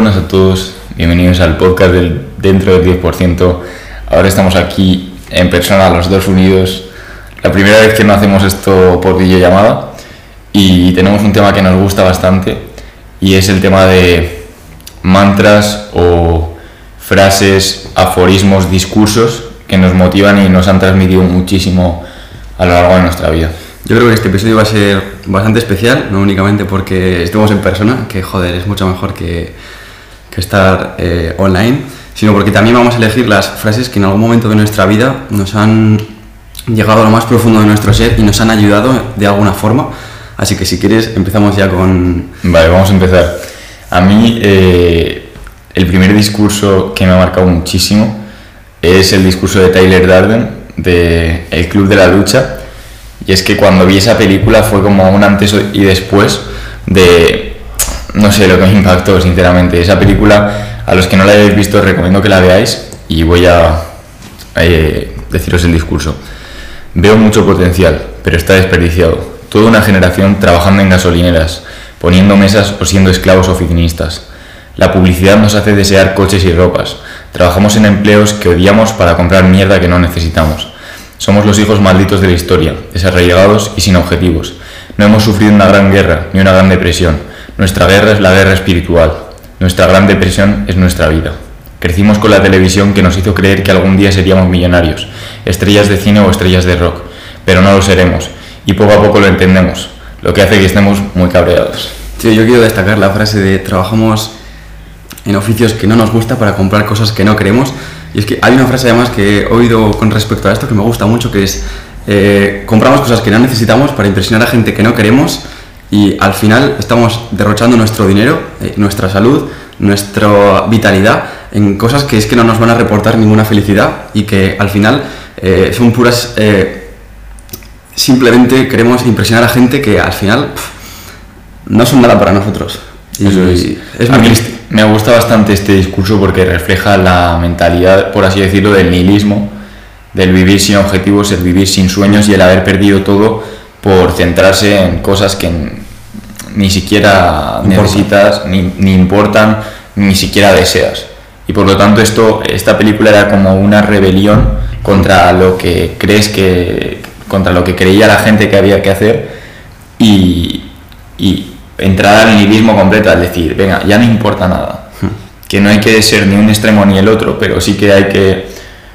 buenas a todos, bienvenidos al podcast del Dentro del 10%. Ahora estamos aquí en persona, los dos unidos. La primera vez que no hacemos esto por videollamada y tenemos un tema que nos gusta bastante y es el tema de mantras o frases, aforismos, discursos que nos motivan y nos han transmitido muchísimo a lo largo de nuestra vida. Yo creo que este episodio va a ser bastante especial, no únicamente porque estemos en persona, que joder, es mucho mejor que, que estar eh, online, sino porque también vamos a elegir las frases que en algún momento de nuestra vida nos han llegado a lo más profundo de nuestro ser y nos han ayudado de alguna forma. Así que si quieres empezamos ya con... Vale, vamos a empezar. A mí eh, el primer discurso que me ha marcado muchísimo es el discurso de Tyler Darden de El Club de la Lucha y es que cuando vi esa película fue como un antes y después de, no sé, lo que me impactó, sinceramente. Esa película, a los que no la hayáis visto, recomiendo que la veáis y voy a eh, deciros el discurso. Veo mucho potencial, pero está desperdiciado. Toda una generación trabajando en gasolineras, poniendo mesas o siendo esclavos oficinistas. La publicidad nos hace desear coches y ropas. Trabajamos en empleos que odiamos para comprar mierda que no necesitamos. Somos los hijos malditos de la historia, desarraigados y sin objetivos. No hemos sufrido una gran guerra ni una gran depresión. Nuestra guerra es la guerra espiritual. Nuestra gran depresión es nuestra vida. Crecimos con la televisión que nos hizo creer que algún día seríamos millonarios, estrellas de cine o estrellas de rock, pero no lo seremos, y poco a poco lo entendemos, lo que hace que estemos muy cabreados. Yo quiero destacar la frase de trabajamos en oficios que no nos gusta para comprar cosas que no queremos y es que hay una frase además que he oído con respecto a esto que me gusta mucho, que es, eh, compramos cosas que no necesitamos para impresionar a gente que no queremos y al final estamos derrochando nuestro dinero, eh, nuestra salud, nuestra vitalidad en cosas que es que no nos van a reportar ninguna felicidad y que al final eh, son puras... simplemente queremos impresionar a gente que al final no son nada para nosotros. Y es. muy triste me gusta bastante este discurso porque refleja la mentalidad, por así decirlo, del nihilismo, del vivir sin objetivos, el vivir sin sueños y el haber perdido todo por centrarse en cosas que ni siquiera necesitas, ni, ni, importan, ni siquiera deseas. Y por lo tanto esto, esta película era como una rebelión contra lo que crees que, contra lo que creía la gente que había que hacer y, y entrar al nihilismo completo, al decir, venga, ya no importa nada. Que no hay que ser ni un extremo ni el otro, pero sí que hay que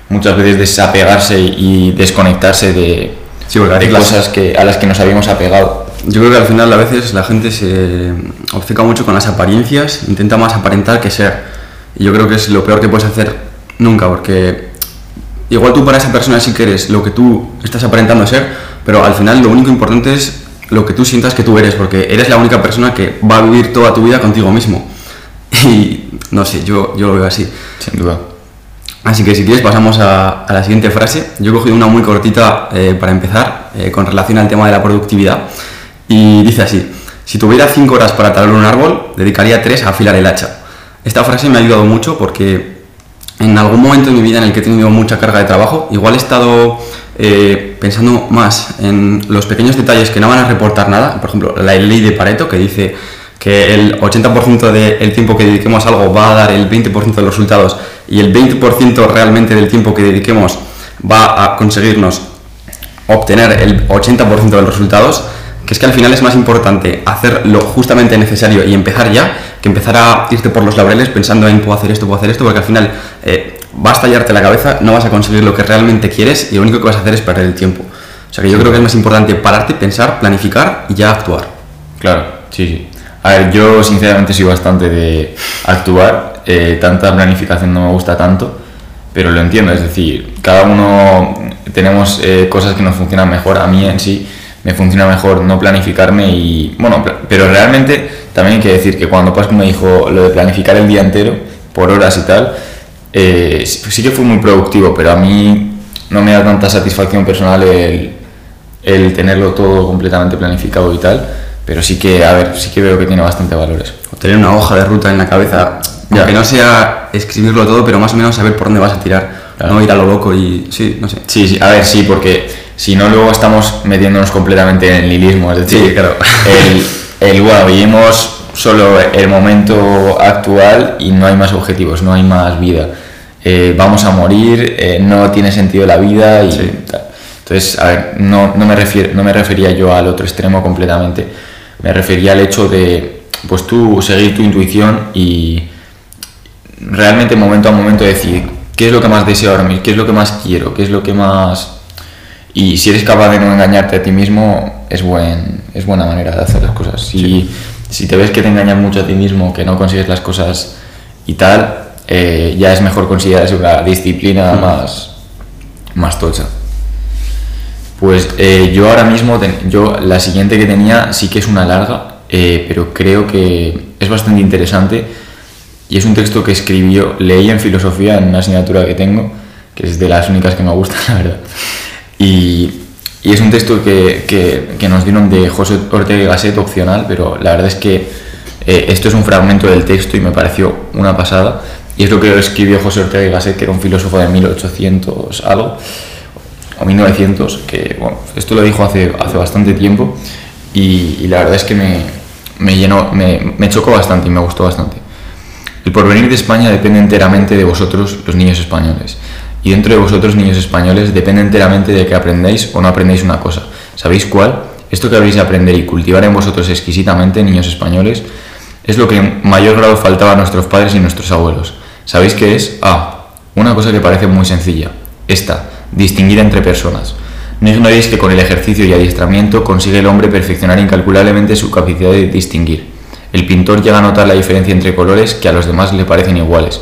muchas veces desapegarse y desconectarse de, cosas que, a las que nos habíamos apegado. Yo creo que al final a veces la gente se obceca mucho con las apariencias, intenta más aparentar que ser. Y yo creo que es lo peor que puedes hacer nunca, porque igual tú para esa persona sí que eres lo que tú estás aparentando ser, pero al final lo único importante es lo que tú sientas que tú eres, porque eres la única persona que va a vivir toda tu vida contigo mismo. Y no sé, yo, yo lo veo así. Sin duda. Así que si quieres pasamos a, la siguiente frase. Yo he cogido una muy cortita eh, para empezar, eh, con relación al tema de la productividad. Y dice así, si tuviera 5 horas para talar un árbol, dedicaría 3 a afilar el hacha. Esta frase me ha ayudado mucho porque en algún momento de mi vida en el que he tenido mucha carga de trabajo, igual he estado eh, pensando más en los pequeños detalles que no van a reportar nada, por ejemplo, la ley de Pareto que dice que el 80% del tiempo que dediquemos a algo va a dar el 20% de los resultados y el 20% realmente del tiempo que dediquemos va a conseguirnos obtener el 80% de los resultados, que es que al final es más importante hacer lo justamente necesario y empezar ya que empezar a irte por los laureles pensando en puedo hacer esto, puedo hacer esto, porque al final eh, va a estallarte la cabeza, no vas a conseguir lo que realmente quieres y lo único que vas a hacer es perder el tiempo. O sea que yo creo que es más importante pararte, pensar, planificar y ya actuar. Claro, sí, sí. A ver, yo sinceramente soy bastante de actuar, eh, tanta planificación no me gusta tanto, pero lo entiendo, es decir, cada uno tenemos eh, cosas que nos funcionan mejor, a mí en sí me funciona mejor no planificarme y, bueno, pero realmente también hay que decir que cuando Pascu me dijo lo de planificar el día entero, por horas y tal, eh, sí que fue muy productivo, pero a mí no me da tanta satisfacción personal el, el, tenerlo todo completamente planificado y tal, pero sí que, a ver, sí que veo que tiene bastante valores. O tener una hoja de ruta en la cabeza, ya. que no sea escribirlo todo, pero más o menos saber por dónde vas a tirar, no ir a lo loco y sí, no sé. Sí, sí, a ver, sí, porque si no luego estamos metiéndonos completamente en el nihilismo, es decir, claro. el, el, bueno, vivimos solo el momento actual y no hay más objetivos, no hay más vida. Eh, vamos a morir, eh, no tiene sentido la vida y tal. Entonces, a ver, no, no, me refiero, no me refería yo al otro extremo completamente, me refería al hecho de, pues tú seguir tu intuición y realmente momento a momento decir qué es lo que más deseo ahora mismo, qué es lo que más quiero, qué es lo que más... Y si eres capaz de no engañarte a ti mismo, es, buen, es buena manera de hacer las cosas. Si, si te ves que te engañas mucho a ti mismo, que no consigues las cosas y tal, eh, ya es mejor considerarse una disciplina más, más tocha. Pues eh, yo ahora mismo, yo la siguiente que tenía sí que es una larga, eh, pero creo que es bastante interesante y es un texto que escribió, leí en filosofía en una asignatura que tengo, que es de las únicas que me gustan, la verdad. Y, y es un texto que, que, nos dieron de José Ortega y Gasset opcional, pero la verdad es que esto es un fragmento del texto y me pareció una pasada. Y es lo que escribió José Ortega y Gasset, que era un filósofo de 1800 algo, o 1900, que bueno, esto lo dijo hace, hace bastante tiempo y, la verdad es que me, me llenó, me, me, chocó bastante y me gustó bastante. El porvenir de España depende enteramente de vosotros, los niños españoles. Y dentro de vosotros, niños españoles, depende enteramente de que aprendáis o no aprendáis una cosa. ¿Sabéis cuál? Esto que habéis de aprender y cultivar en vosotros exquisitamente, niños españoles, es lo que en mayor grado faltaba a nuestros padres y nuestros abuelos ¿Sabéis qué es? Ah, una cosa que parece muy sencilla. Esta, distinguir entre personas. No ignoréis que con el ejercicio y adiestramiento consigue el hombre perfeccionar incalculablemente su capacidad de distinguir. El pintor llega a notar la diferencia entre colores que a los demás le parecen iguales.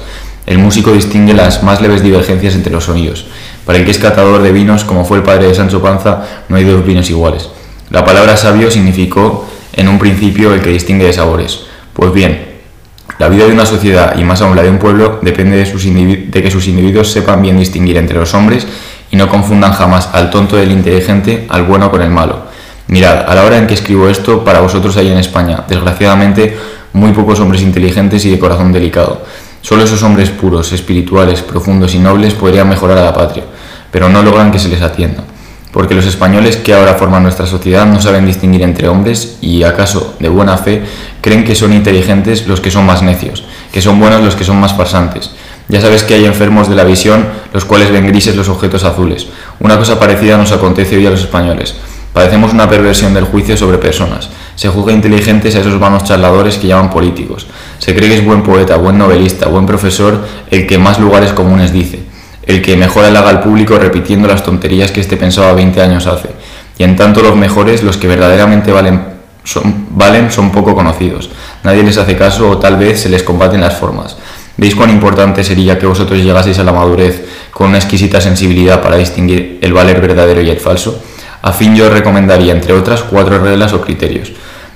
El músico distingue las más leves divergencias entre los sonidos. Para el que es catador de vinos, como fue el padre de Sancho Panza, no hay dos vinos iguales. La palabra sabio significó en un principio el que distingue de sabores. Pues bien, la vida de una sociedad, y más aún la de un pueblo, depende de, que sus individuos sepan bien distinguir entre los hombres y no confundan jamás al tonto del inteligente, al bueno con el malo. Mirad, a la hora en que escribo esto, para vosotros hay en España, desgraciadamente, muy pocos hombres inteligentes y de corazón delicado. Solo esos hombres puros, espirituales, profundos y nobles podrían mejorar a la patria, pero no logran que se les atienda porque los españoles que ahora forman nuestra sociedad no saben distinguir entre hombres y, acaso, de buena fe, creen que son inteligentes los que son más necios, que son buenos los que son más farsantes. Ya sabes que hay enfermos de la visión, los cuales ven grises los objetos azules. Una cosa parecida nos acontece hoy a los españoles. Padecemos una perversión del juicio sobre personas. Se juzga inteligentes a esos vanos charladores que llaman políticos. Se cree que es buen poeta, buen novelista, buen profesor el que más lugares comunes dice el que mejor halaga al público repitiendo las tonterías que éste pensaba 20 años hace. Y en tanto los mejores, los que verdaderamente valen son, valen, son poco conocidos. Nadie les hace caso o tal vez se les combaten las formas. ¿Veis cuán importante sería que vosotros llegaseis a la madurez con una exquisita sensibilidad para distinguir el valer verdadero y el falso? A fin yo os recomendaría, entre otras, cuatro reglas o criterios.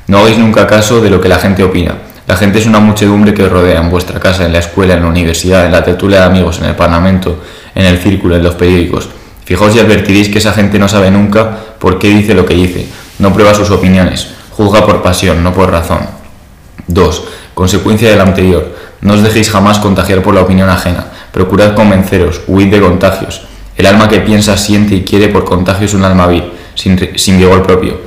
No hagáis nunca caso de lo que la gente opina. La gente es una muchedumbre que os rodea en vuestra casa, en la escuela, en la universidad, en la tertulia de amigos, en el parlamento, en el círculo, en los periódicos. Fijaos y advertiréis que esa gente no sabe nunca por qué dice lo que dice, no prueba sus opiniones, juzga por pasión, no por razón. 2. Consecuencia del anterior. No os dejéis jamás contagiar por la opinión ajena. Procurad convenceros, huid de contagios. El alma que piensa, siente y quiere por contagio es un alma vil, sin, sin vigor propio.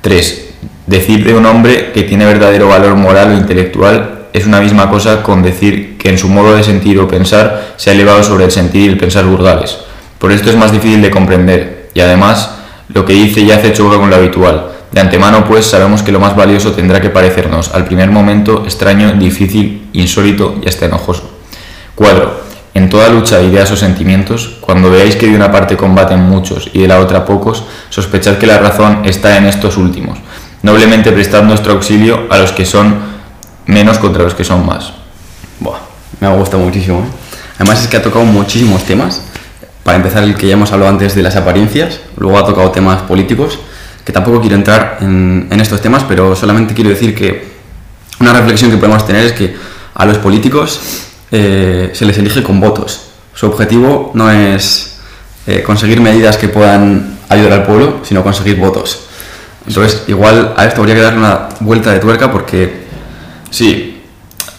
3. Decir de un hombre que tiene verdadero valor moral o intelectual es una misma cosa con decir que en su modo de sentir o pensar se ha elevado sobre el sentir y el pensar burgales. Por esto es más difícil de comprender, y además lo que dice y hace choca con lo habitual. De antemano, pues, sabemos que lo más valioso tendrá que parecernos, al primer momento, extraño, difícil, insólito y hasta enojoso. 4. En toda lucha de ideas o sentimientos, cuando veáis que de una parte combaten muchos y de la otra pocos, sospechad que la razón está en estos últimos, noblemente prestad nuestro auxilio a los que son menos contra los que son más. Buah, me ha gustado muchísimo. ¿eh? Además es que ha tocado muchísimos temas. Para empezar, el que ya hemos hablado antes de las apariencias, luego ha tocado temas políticos, que tampoco quiero entrar en, estos temas, pero solamente quiero decir que una reflexión que podemos tener es que a los políticos eh, se les elige con votos. Su objetivo no es eh, conseguir medidas que puedan ayudar al pueblo, sino conseguir votos. Entonces, igual a esto habría que darle una vuelta de tuerca porque sí,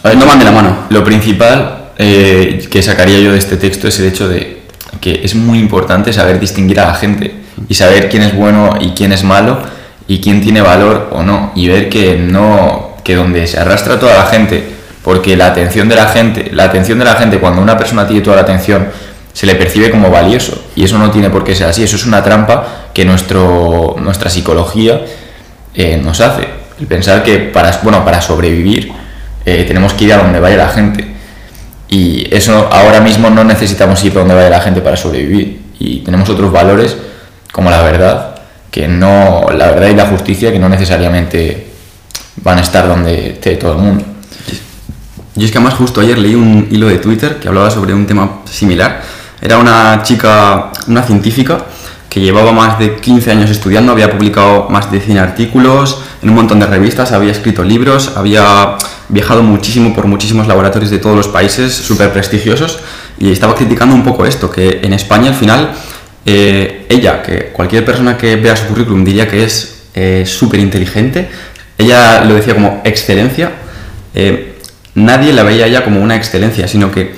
no van de la mano. Lo principal eh, que sacaría yo de este texto es el hecho de que es muy importante saber distinguir a la gente y saber quién es bueno y quién es malo y quién tiene valor o no y ver que no que donde se arrastra toda la gente, porque la atención de la gente, la atención de la gente, cuando una persona tiene toda la atención, se le percibe como valioso. Y eso no tiene por qué ser así, eso es una trampa que nuestra psicología eh, nos hace. El pensar que para, bueno, para sobrevivir eh, tenemos que ir a donde vaya la gente. Y eso ahora mismo no necesitamos ir a donde vaya la gente para sobrevivir. Y tenemos otros valores como la verdad, que no, la verdad y la justicia que no necesariamente van a estar donde esté todo el mundo. Y es que además justo ayer leí un hilo de Twitter que hablaba sobre un tema similar. Era una chica, una científica, que llevaba más de 15 años estudiando, había publicado más de 100 artículos en un montón de revistas, había escrito libros, había viajado muchísimo por muchísimos laboratorios de todos los países súper prestigiosos y estaba criticando un poco esto, que en España al final eh, ella, que cualquier persona que vea su currículum diría que es eh, súper inteligente, ella lo decía como excelencia, eh, nadie la veía ya como una excelencia, sino que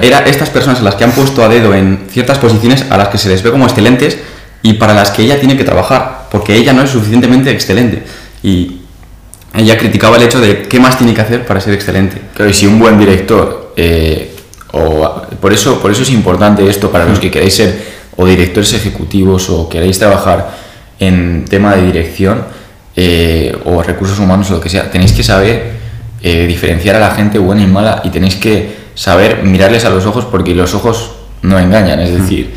era estas personas a las que han puesto a dedo en ciertas posiciones a las que se les ve como excelentes y para las que ella tiene que trabajar, porque ella no es suficientemente excelente. Y ella criticaba el hecho de qué más tiene que hacer para ser excelente. Claro, y si un buen director, eh, o, por, eso, por eso es importante esto para los mm. que queréis ser o directores ejecutivos o queréis trabajar en tema de dirección eh, o recursos humanos o lo que sea, tenéis que saber eh, diferenciar a la gente buena y mala y tenéis que saber mirarles a los ojos porque los ojos no engañan, es decir,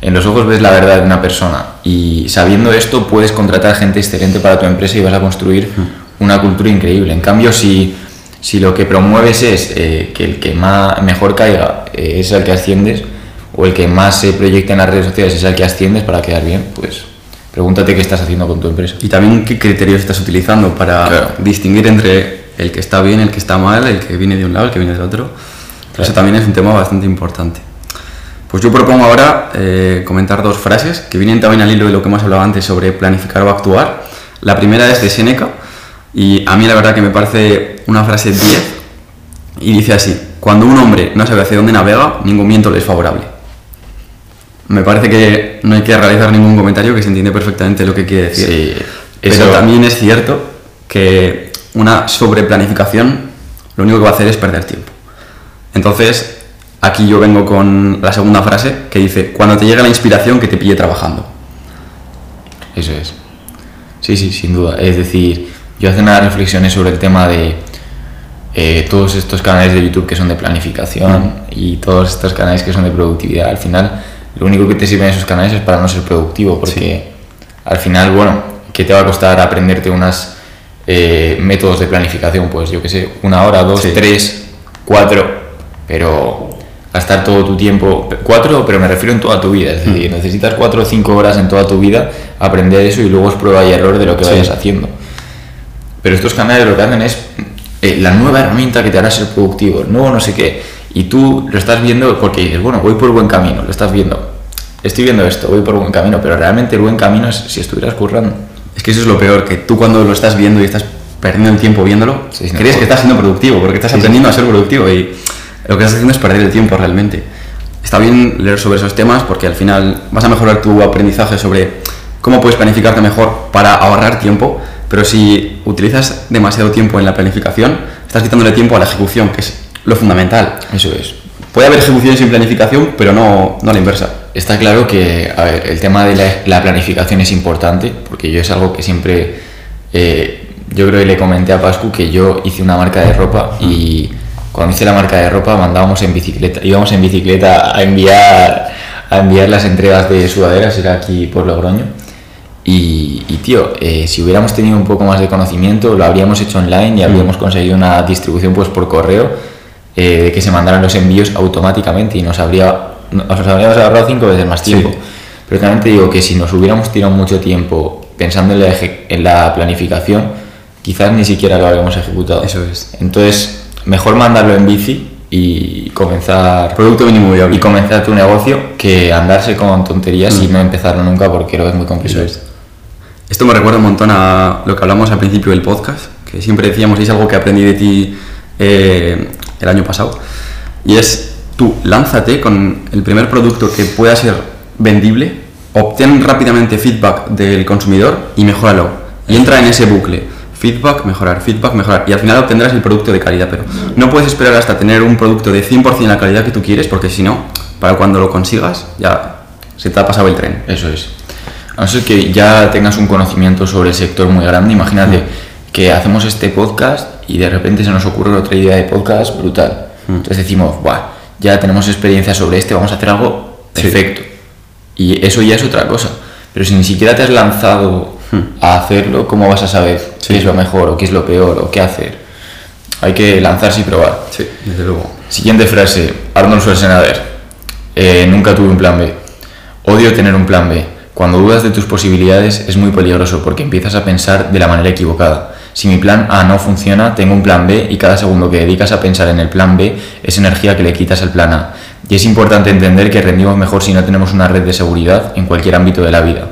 en los ojos ves la verdad de una persona y sabiendo esto puedes contratar gente excelente para tu empresa y vas a construir una cultura increíble. En cambio, si, si lo que promueves es eh, que el que más, mejor caiga eh, es el que asciendes o el que más se proyecta en las redes sociales es el que asciendes para quedar bien, pues pregúntate qué estás haciendo con tu empresa. Y también qué criterios estás utilizando para distinguir entre el que está bien, el que está mal, el que viene de un lado, el que viene del otro. Eso también es un tema bastante importante. Pues yo propongo ahora eh, comentar dos frases que vienen también al hilo de lo que hemos hablado antes sobre planificar o actuar. La primera es de Seneca y a mí la verdad que me parece una frase 10 y dice así, cuando un hombre no sabe hacia dónde navega, ningún viento le es favorable. Me parece que no hay que realizar ningún comentario que se entiende perfectamente lo que quiere decir. Pero también es cierto que una sobreplanificación lo único que va a hacer es perder tiempo. Entonces, aquí yo vengo con la segunda frase que dice, cuando te llega la inspiración que te pille trabajando. Eso es. Sí, sí, sin duda. Es decir, yo hace unas reflexiones sobre el tema de eh, todos estos canales de YouTube que son de planificación y todos estos canales que son de productividad. Al final, lo único que te sirven esos canales es para no ser productivo, porque al final, bueno, ¿qué te va a costar aprenderte unos eh, métodos de planificación? Pues yo qué sé, una hora, dos, tres, cuatro pero gastar todo tu tiempo, cuatro, pero me refiero en toda tu vida, es decir, mm. necesitas cuatro o cinco horas en toda tu vida aprender eso y luego es prueba y error de lo que vayas haciendo. Pero estos canales lo que hacen es eh, la nueva herramienta que te hará ser productivo, el nuevo no sé qué, y tú lo estás viendo porque dices, bueno, voy por buen camino, lo estás viendo, estoy viendo esto, voy por buen camino, pero realmente el buen camino es si estuvieras currando. Es que eso es lo peor, que tú cuando lo estás viendo y estás perdiendo el tiempo viéndolo, crees que estás siendo productivo, porque estás aprendiendo a ser productivo y lo que estás haciendo es perder el tiempo realmente. Está bien leer sobre esos temas porque al final vas a mejorar tu aprendizaje sobre cómo puedes planificarte mejor para ahorrar tiempo, pero si utilizas demasiado tiempo en la planificación, estás quitándole tiempo a la ejecución, que es lo fundamental. Eso es. Puede haber ejecución sin planificación, pero no, no la inversa. Está claro que a ver, el tema de la, planificación es importante, porque yo es algo que siempre, eh, yo creo que le comenté a Pascu que yo hice una marca de ropa y cuando hice la marca de ropa mandábamos en bicicleta, íbamos en bicicleta a enviar, a enviar las entregas de sudaderas, era aquí por Logroño. Y, tío, eh, si hubiéramos tenido un poco más de conocimiento, lo habríamos hecho online y habríamos conseguido una distribución pues por correo eh, de que se mandaran los envíos automáticamente y nos, habría, nos habríamos ahorrado cinco veces más tiempo. Pero también te digo que si nos hubiéramos tirado mucho tiempo pensando en la, en la planificación, quizás ni siquiera lo habríamos ejecutado. Eso es. Entonces, mejor mandarlo en bici y comenzar producto mínimo viable y comenzar tu negocio que andarse con tonterías y mm. no empezarlo nunca porque lo es muy complicado. Esto me recuerda un montón a lo que hablamos al principio del podcast, que siempre decíamos, y es algo que aprendí de ti eh, el año pasado, y es tú lánzate con el primer producto que pueda ser vendible, obtén rápidamente feedback del consumidor y mejóralo. Y entra en ese bucle feedback, mejorar, feedback, mejorar. Y al final obtendrás el producto de calidad, pero no puedes esperar hasta tener un producto de 100% la calidad que tú quieres, porque si no, para cuando lo consigas, ya se te ha pasado el tren. Eso es. A no ser que ya tengas un conocimiento sobre el sector muy grande, imagínate que hacemos este podcast y de repente se nos ocurre otra idea de podcast brutal. Entonces decimos, Buah, ya tenemos experiencia sobre este, vamos a hacer algo perfecto. Y eso ya es otra cosa. Pero si ni siquiera te has lanzado a hacerlo, ¿cómo vas a saber qué es lo mejor o qué es lo peor o qué hacer? Hay que lanzarse y probar. Sí, desde luego. Siguiente frase, Arnold Schwarzenegger. Eh, nunca tuve un plan B. Odio tener un plan B. Cuando dudas de tus posibilidades es muy peligroso porque empiezas a pensar de la manera equivocada. Si mi plan A no funciona, tengo un plan B y cada segundo que dedicas a pensar en el plan B es energía que le quitas al plan A. Y es importante entender que rendimos mejor si no tenemos una red de seguridad en cualquier ámbito de la vida.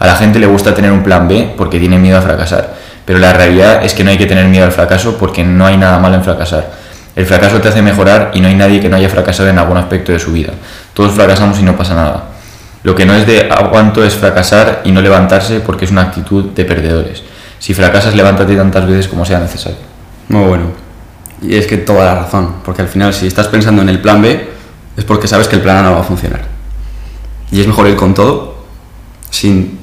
A la gente le gusta tener un plan B porque tiene miedo a fracasar, pero la realidad es que no hay que tener miedo al fracaso porque no hay nada malo en fracasar. El fracaso te hace mejorar y no hay nadie que no haya fracasado en algún aspecto de su vida. Todos fracasamos y no pasa nada. Lo que no es de aguanto es fracasar y no levantarse porque es una actitud de perdedores. Si fracasas, levántate tantas veces como sea necesario. Muy bueno. Y es que toda la razón, porque al final si estás pensando en el plan B, es porque sabes que el plan A no va a funcionar. Y es mejor ir con todo, sin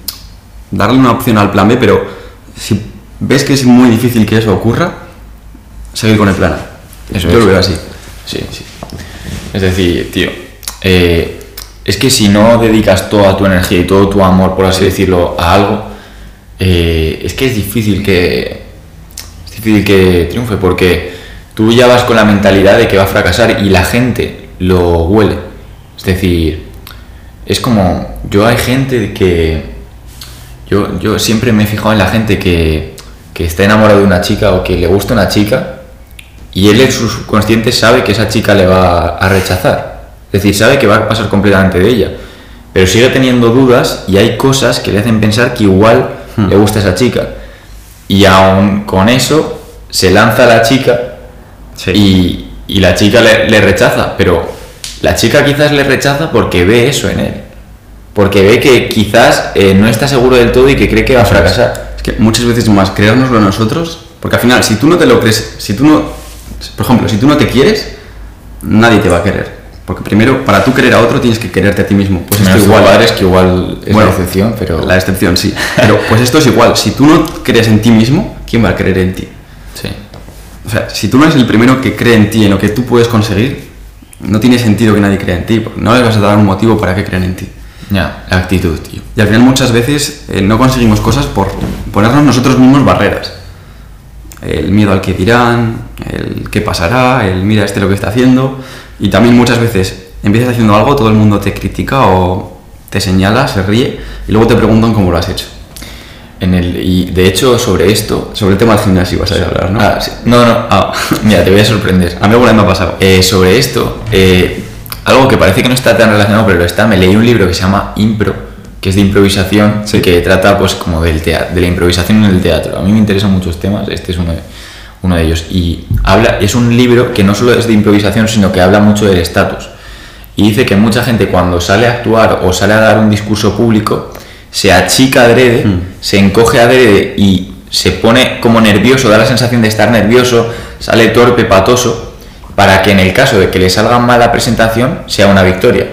darle una opción al plan B, pero si ves que es muy difícil que eso ocurra, seguir con el plan A. Eso Yo es. lo veo así. Sí, sí. Es decir, tío, eh, es que si no dedicas toda tu energía y todo tu amor, por así decirlo, a algo, eh, es que es difícil que es difícil que triunfe porque tú ya vas con la mentalidad de que va a fracasar y la gente lo huele. Es decir, es como yo hay gente que yo, yo siempre me he fijado en la gente que, que está enamorado de una chica o que le gusta una chica y él en su subconsciente sabe que esa chica le va a rechazar. Es decir, sabe que va a pasar completamente de ella. Pero sigue teniendo dudas y hay cosas que le hacen pensar que igual le gusta esa chica. Y aún con eso se lanza a la chica Sí. y, y la chica le, le rechaza. Pero la chica quizás le rechaza porque ve eso en él. Porque ve que quizás eh, no está seguro del todo y que cree que va a fracasar. Es que muchas veces más creérnoslo nosotros, porque al final, si tú no te lo crees, si tú no, por ejemplo, si tú no te quieres, nadie te va a querer. Porque primero, para tú querer a otro, tienes que quererte a ti mismo. Pues esto Menos igual. igual es que igual es Bueno, la excepción, pero La excepción, sí. Pero pues esto es igual. Si tú no crees en ti mismo, ¿quién va a creer en ti? sí. O sea, si tú no eres el primero que cree en ti, en lo que tú puedes conseguir, no tiene sentido que nadie crea en ti, porque no les vas a dar un motivo para que crean en ti. Ya, la actitud, tío. Y al final muchas veces eh, no conseguimos cosas por ponernos nosotros mismos barreras. El miedo al que dirán, el qué pasará, el mira este lo que está haciendo. Y también muchas veces empiezas haciendo algo, todo el mundo te critica o te señala, se ríe y luego te preguntan cómo lo has hecho. En el, y de hecho, sobre esto. Sobre el tema del gimnasio vas a hablar, ¿no? Ah, sí. No, no. Ah. Mira, te voy a sorprender. A mí alguna vez me ha pasado. Eh, sobre esto, eh, algo que parece que no está tan relacionado, pero lo está. Me leí un libro que se llama Impro, que es de improvisación, Sí. que trata, pues, como del teatro, de la improvisación en el teatro. A mí me interesan muchos temas. Este es uno de, uno de ellos. Y habla, es un libro que no solo es de improvisación, sino que habla mucho del estatus. Y dice que mucha gente cuando sale a actuar o sale a dar un discurso público, se achica adrede, se encoge adrede y se pone como nervioso, da la sensación de estar nervioso, sale torpe, patoso, para que en el caso de que le salga mal la presentación sea una victoria.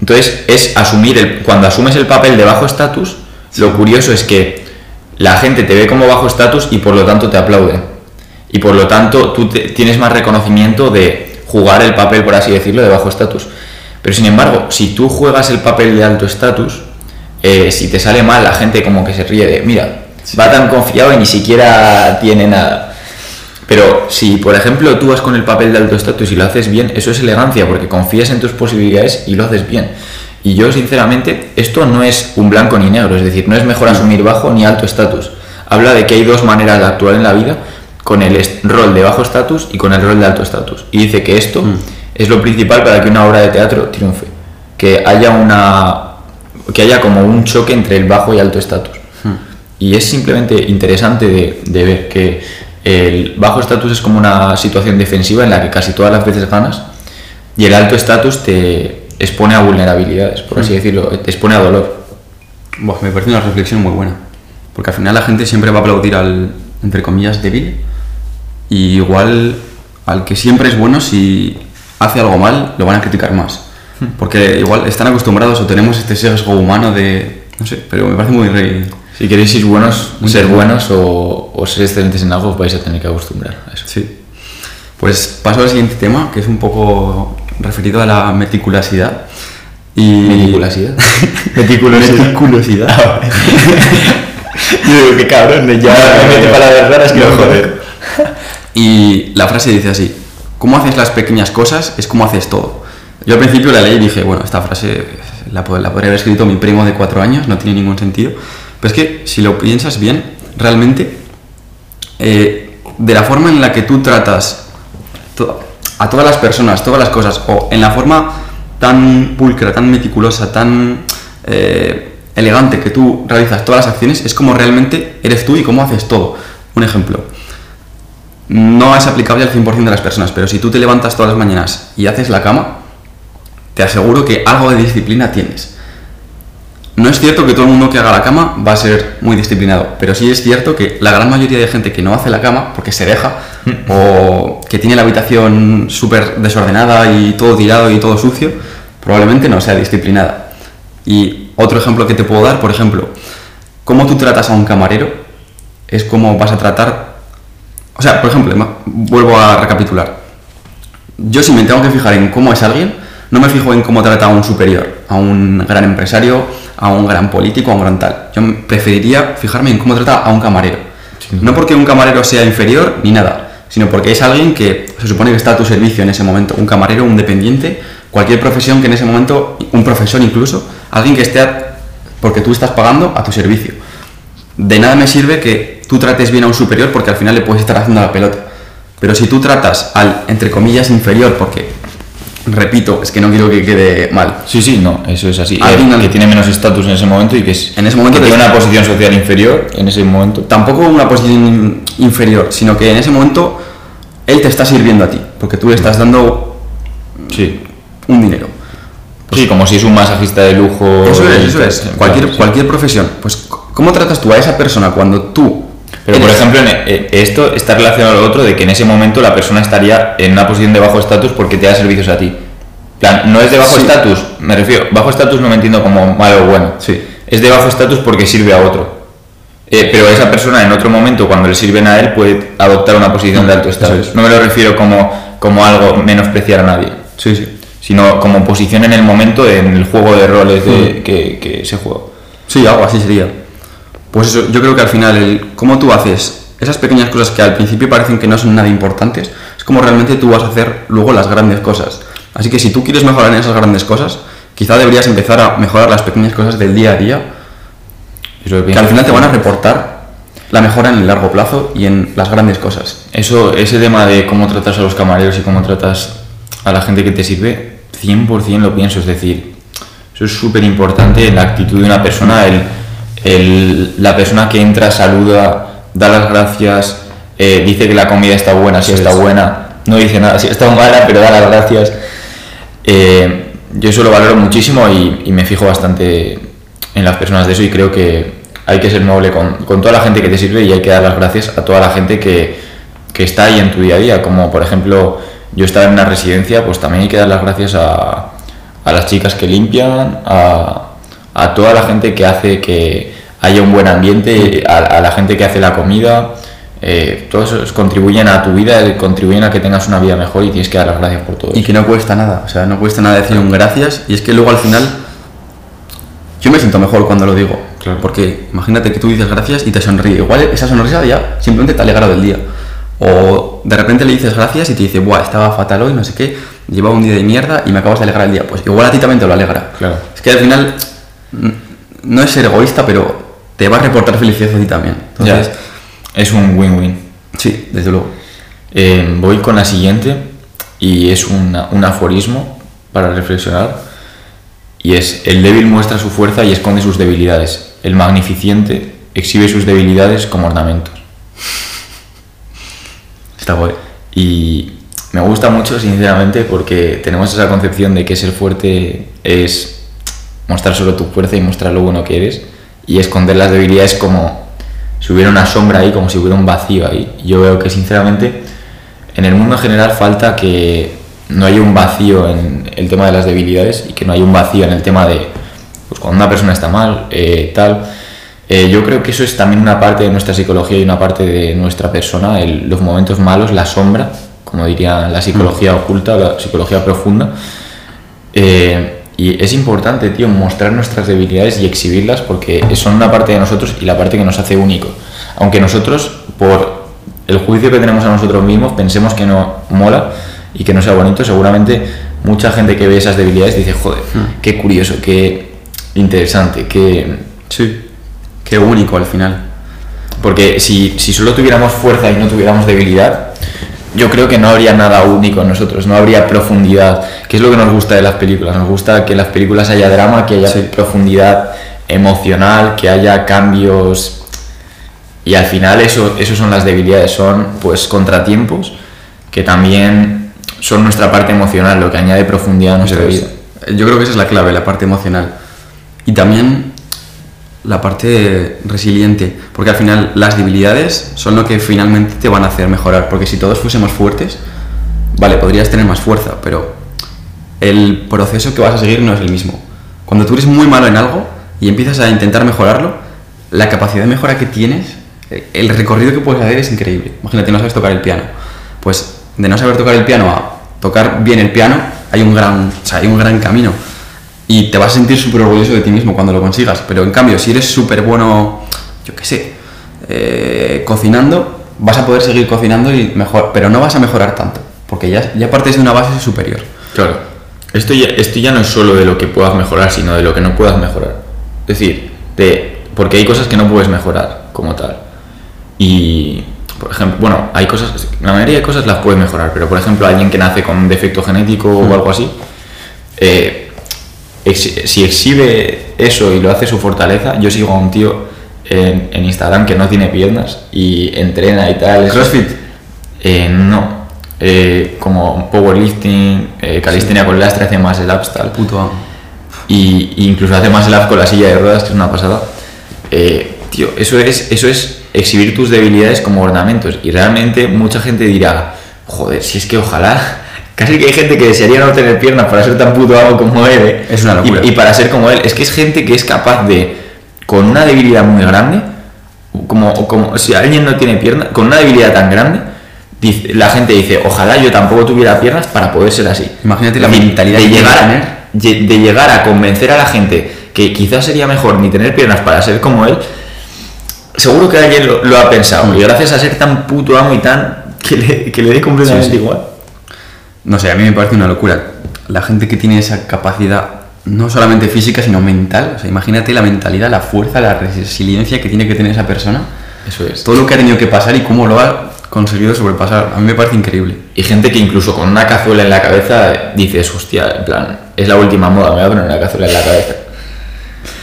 Entonces es asumir, el, cuando asumes el papel de bajo estatus, lo curioso es que la gente te ve como bajo estatus y por lo tanto te aplauden. Y por lo tanto tú te- tienes más reconocimiento de jugar el papel, por así decirlo, de bajo estatus. Pero sin embargo, si tú juegas el papel de alto estatus, eh, si te sale mal, la gente como que se ríe de, mira, va tan confiado y ni siquiera tiene nada. Pero si, por ejemplo, tú vas con el papel de alto estatus y lo haces bien, eso es elegancia, porque confías en tus posibilidades y lo haces bien. Y yo, sinceramente, esto no es un blanco ni negro, es decir, no es mejor asumir bajo ni alto estatus. Habla de que hay dos maneras de actuar en la vida, con el rol de bajo estatus y con el rol de alto estatus. Y dice que esto es lo principal para que una obra de teatro triunfe. Que haya una que haya como un choque entre el bajo y alto estatus. Y es simplemente interesante de, de ver que el bajo estatus es como una situación defensiva en la que casi todas las veces ganas y el alto estatus te expone a vulnerabilidades, por así decirlo, te expone a dolor. Buah, me parece una reflexión muy buena. Porque al final la gente siempre va a aplaudir al, entre comillas, débil. Y igual al que siempre es bueno, si hace algo mal, lo van a criticar más. Porque igual están acostumbrados o tenemos este sesgo humano de... No sé, pero me parece muy rey. Si queréis ser buenos, ser buenos o, o, ser excelentes en algo, os vais a tener que acostumbrar a eso. Sí. Pues paso al siguiente tema, que es un poco referido a la meticulosidad. Y... ¿Meticulosidad? meticulosidad. Meticulosidad. Yo digo, qué cabrón, ya me mete palabras raras que no joder. Y la frase dice así, ¿cómo haces las pequeñas cosas es como haces todo? Yo al principio la leí y dije, bueno, esta frase la, podría haber escrito mi primo de cuatro años, no tiene ningún sentido. Pero es que si lo piensas bien, realmente, eh, de la forma en la que tú tratas a todas las personas, todas las cosas, o en la forma tan pulcra, tan meticulosa, tan eh, elegante que tú realizas todas las acciones, es como realmente eres tú y cómo haces todo. Un ejemplo, no es aplicable al 100% de las personas, pero si tú te levantas todas las mañanas y haces la cama, te aseguro que algo de disciplina tienes. No es cierto que todo el mundo que haga la cama va a ser muy disciplinado, pero sí es cierto que la gran mayoría de gente que no hace la cama porque se deja o que tiene la habitación súper desordenada y todo tirado y todo sucio, probablemente no sea disciplinada. Y otro ejemplo que te puedo dar, por ejemplo, cómo tú tratas a un camarero es como vas a tratar... O sea, por ejemplo, vuelvo a recapitular. Yo si me tengo que fijar en cómo es alguien, no me fijo en cómo trata a un superior, a un gran empresario, a un gran político, a un gran tal. Yo preferiría fijarme en cómo trata a un camarero. No porque un camarero sea inferior ni nada, sino porque es alguien que se supone que está a tu servicio en ese momento. Un camarero, un dependiente, cualquier profesión que en ese momento, un profesor incluso, alguien que esté, porque tú estás pagando a tu servicio. De nada me sirve que tú trates bien a un superior porque al final le puedes estar haciendo la pelota. Pero si tú tratas al, entre comillas, inferior, porque repito, es que no quiero que quede mal. Sí, sí, no, eso es así. Alguien que tiene menos estatus en ese momento y que es en ese momento tiene una posición social inferior en ese momento. Tampoco una posición inferior, sino que en ese momento él te está sirviendo a ti, porque tú le estás dando sí. un dinero. sí, como si es un masajista de lujo. Eso es, eso es. Cualquier, cualquier profesión. Pues, ¿cómo tratas tú a esa persona cuando tú pero, por ejemplo, esto está relacionado a lo otro de que en ese momento la persona estaría en una posición de bajo estatus porque te da servicios a ti. plan, no es de bajo estatus, me refiero, bajo estatus no me entiendo como malo o bueno. Sí. Es de bajo estatus porque sirve a otro. Eh, pero esa persona en otro momento, cuando le sirven a él, puede adoptar una posición de alto estatus. No me lo refiero como, como algo menospreciar a nadie. Sí, sí. Sino como posición en el momento, en el juego de roles de, que, que se juega. Sí, algo así sería. Pues eso, yo creo que al final, el, cómo tú haces esas pequeñas cosas que al principio parecen que no son nada importantes, es como realmente tú vas a hacer luego las grandes cosas. Así que si tú quieres mejorar en esas grandes cosas, quizá deberías empezar a mejorar las pequeñas cosas del día a día, que al final te van a reportar la mejora en el largo plazo y en las grandes cosas. Eso, ese tema de cómo tratas a los camareros y cómo tratas a la gente que te sirve, 100% lo pienso, es decir, eso es súper importante en la actitud de una persona, el la persona que entra saluda, da las gracias, eh, dice que la comida está buena, si está buena, no dice nada, si está mala, pero da las gracias. Eh, yo eso lo valoro muchísimo y, me fijo bastante en las personas de eso y creo que hay que ser noble con, toda la gente que te sirve y hay que dar las gracias a toda la gente que, que está ahí en tu día a día, como por ejemplo yo estaba en una residencia, pues también hay que dar las gracias a, a las chicas que limpian, a, a toda la gente que hace que haya un buen ambiente, a, la gente que hace la comida. Eh, todos esos contribuyen a tu vida, contribuyen a que tengas una vida mejor y tienes que dar las gracias por todo. Y que no cuesta nada, o sea, no cuesta nada decir un gracias y es que luego al final yo me siento mejor cuando lo digo, claro. porque imagínate que tú dices gracias y te sonríe, igual esa sonrisa ya simplemente te alegra del día. O de repente le dices gracias y te dice, buah, estaba fatal hoy, no sé qué, llevaba un día de mierda y me acabas de alegrar el día. Pues igual a ti también te lo alegra. Claro. Es que al final no es ser egoísta, pero te va a reportar felicidad a ti también. Entonces, es un win-win. Sí, desde luego. Eh, voy con la siguiente y es un aforismo para reflexionar y es el débil muestra su fuerza y esconde sus debilidades. El magnificente exhibe sus debilidades como ornamentos. Está guay. Y me gusta mucho, sinceramente, porque tenemos esa concepción de que ser fuerte es mostrar solo tu fuerza y mostrar lo bueno que eres y esconder las debilidades como si hubiera una sombra ahí, como si hubiera un vacío ahí. Yo veo que sinceramente en el mundo en general falta que no haya un vacío en el tema de las debilidades y que no haya un vacío en el tema de pues cuando una persona está mal, eh, tal. Eh, yo creo que eso es también una parte de nuestra psicología y una parte de nuestra persona, el- los momentos malos, la sombra, como diría la psicología oculta, la psicología profunda. Eh, y es importante, tío, mostrar nuestras debilidades y exhibirlas porque son una parte de nosotros y la parte que nos hace únicos. Aunque nosotros, por el juicio que tenemos a nosotros mismos, pensemos que no mola y que no sea bonito, seguramente mucha gente que ve esas debilidades dice, joder, qué curioso, qué interesante, qué... Sí. Qué único al final. Porque si, si solo tuviéramos fuerza y no tuviéramos debilidad, yo creo que no habría nada único en nosotros, no habría profundidad, que es lo que nos gusta de las películas. Nos gusta que en las películas haya drama, que haya Sí. profundidad emocional, que haya cambios. Y al final eso, eso son las debilidades, son pues contratiempos que también son nuestra parte emocional, lo que añade profundidad a nuestra vida. Yo creo que esa es la clave, la parte emocional. Y también la parte resiliente, porque al final las debilidades son lo que finalmente te van a hacer mejorar, porque si todos fuésemos fuertes, vale, podrías tener más fuerza, pero el proceso que vas a seguir no es el mismo. Cuando tú eres muy malo en algo y empiezas a intentar mejorarlo, la capacidad de mejora que tienes, eh, el recorrido que puedes hacer es increíble. Imagínate, no sabes tocar el piano. Pues de no saber tocar el piano a tocar bien el piano, hay un gran, hay un gran camino. Y te vas a sentir súper orgulloso de ti mismo cuando lo consigas. Pero en cambio, si eres súper bueno, yo qué sé, eh, cocinando, vas a poder seguir cocinando y mejor, pero no vas a mejorar tanto, porque ya, ya partes de una base superior. Claro. Esto ya, esto ya no es solo de lo que puedas mejorar, sino de lo que no puedas mejorar. Es decir, de, porque hay cosas que no puedes mejorar como tal. Y, por ejemplo, bueno, hay cosas, la mayoría de cosas las puedes mejorar, pero por ejemplo, alguien que nace con un defecto genético o algo así, eh, ex- si exhibe eso y lo hace su fortaleza, yo sigo a un tío en, en Instagram que no tiene piernas y entrena y tal. ¿Crossfit? eh, no. Eh, como powerlifting, eh, calistenia con lastre, hace más el abs tal. Puto. Y, y incluso hace más el abs con la silla de ruedas, que es una pasada. Eh, tío, eso es, eso es exhibir tus debilidades como ornamentos. Y realmente mucha gente dirá, joder, si es que ojalá. Casi que hay gente que desearía no tener piernas para ser tan puto amo como él. eh. Es una locura. Y, y para ser como él. Es que es gente que es capaz de, con una debilidad muy grande, como, como si alguien no tiene piernas, con una debilidad tan grande, dice- la gente dice, ojalá yo tampoco tuviera piernas para poder ser así. Imagínate la mentalidad de que llegar, a, de llegar a convencer a la gente que quizás sería mejor ni tener piernas para ser como él, seguro que alguien lo, lo ha pensado. Y gracias a ser tan puto amo y tan que le, que le dé completamente Sí, sí. igual. No sé, a mí me parece una locura. La gente que tiene esa capacidad, no solamente física, sino mental. O sea, imagínate la mentalidad, la fuerza, la resiliencia que tiene que tener esa persona. Eso es. Todo lo que ha tenido que pasar y cómo lo ha conseguido sobrepasar. A mí me parece increíble. Y gente que incluso con una cazuela en la cabeza dices, hostia, en plan, es la última moda, me voy a poner una cazuela en la cabeza.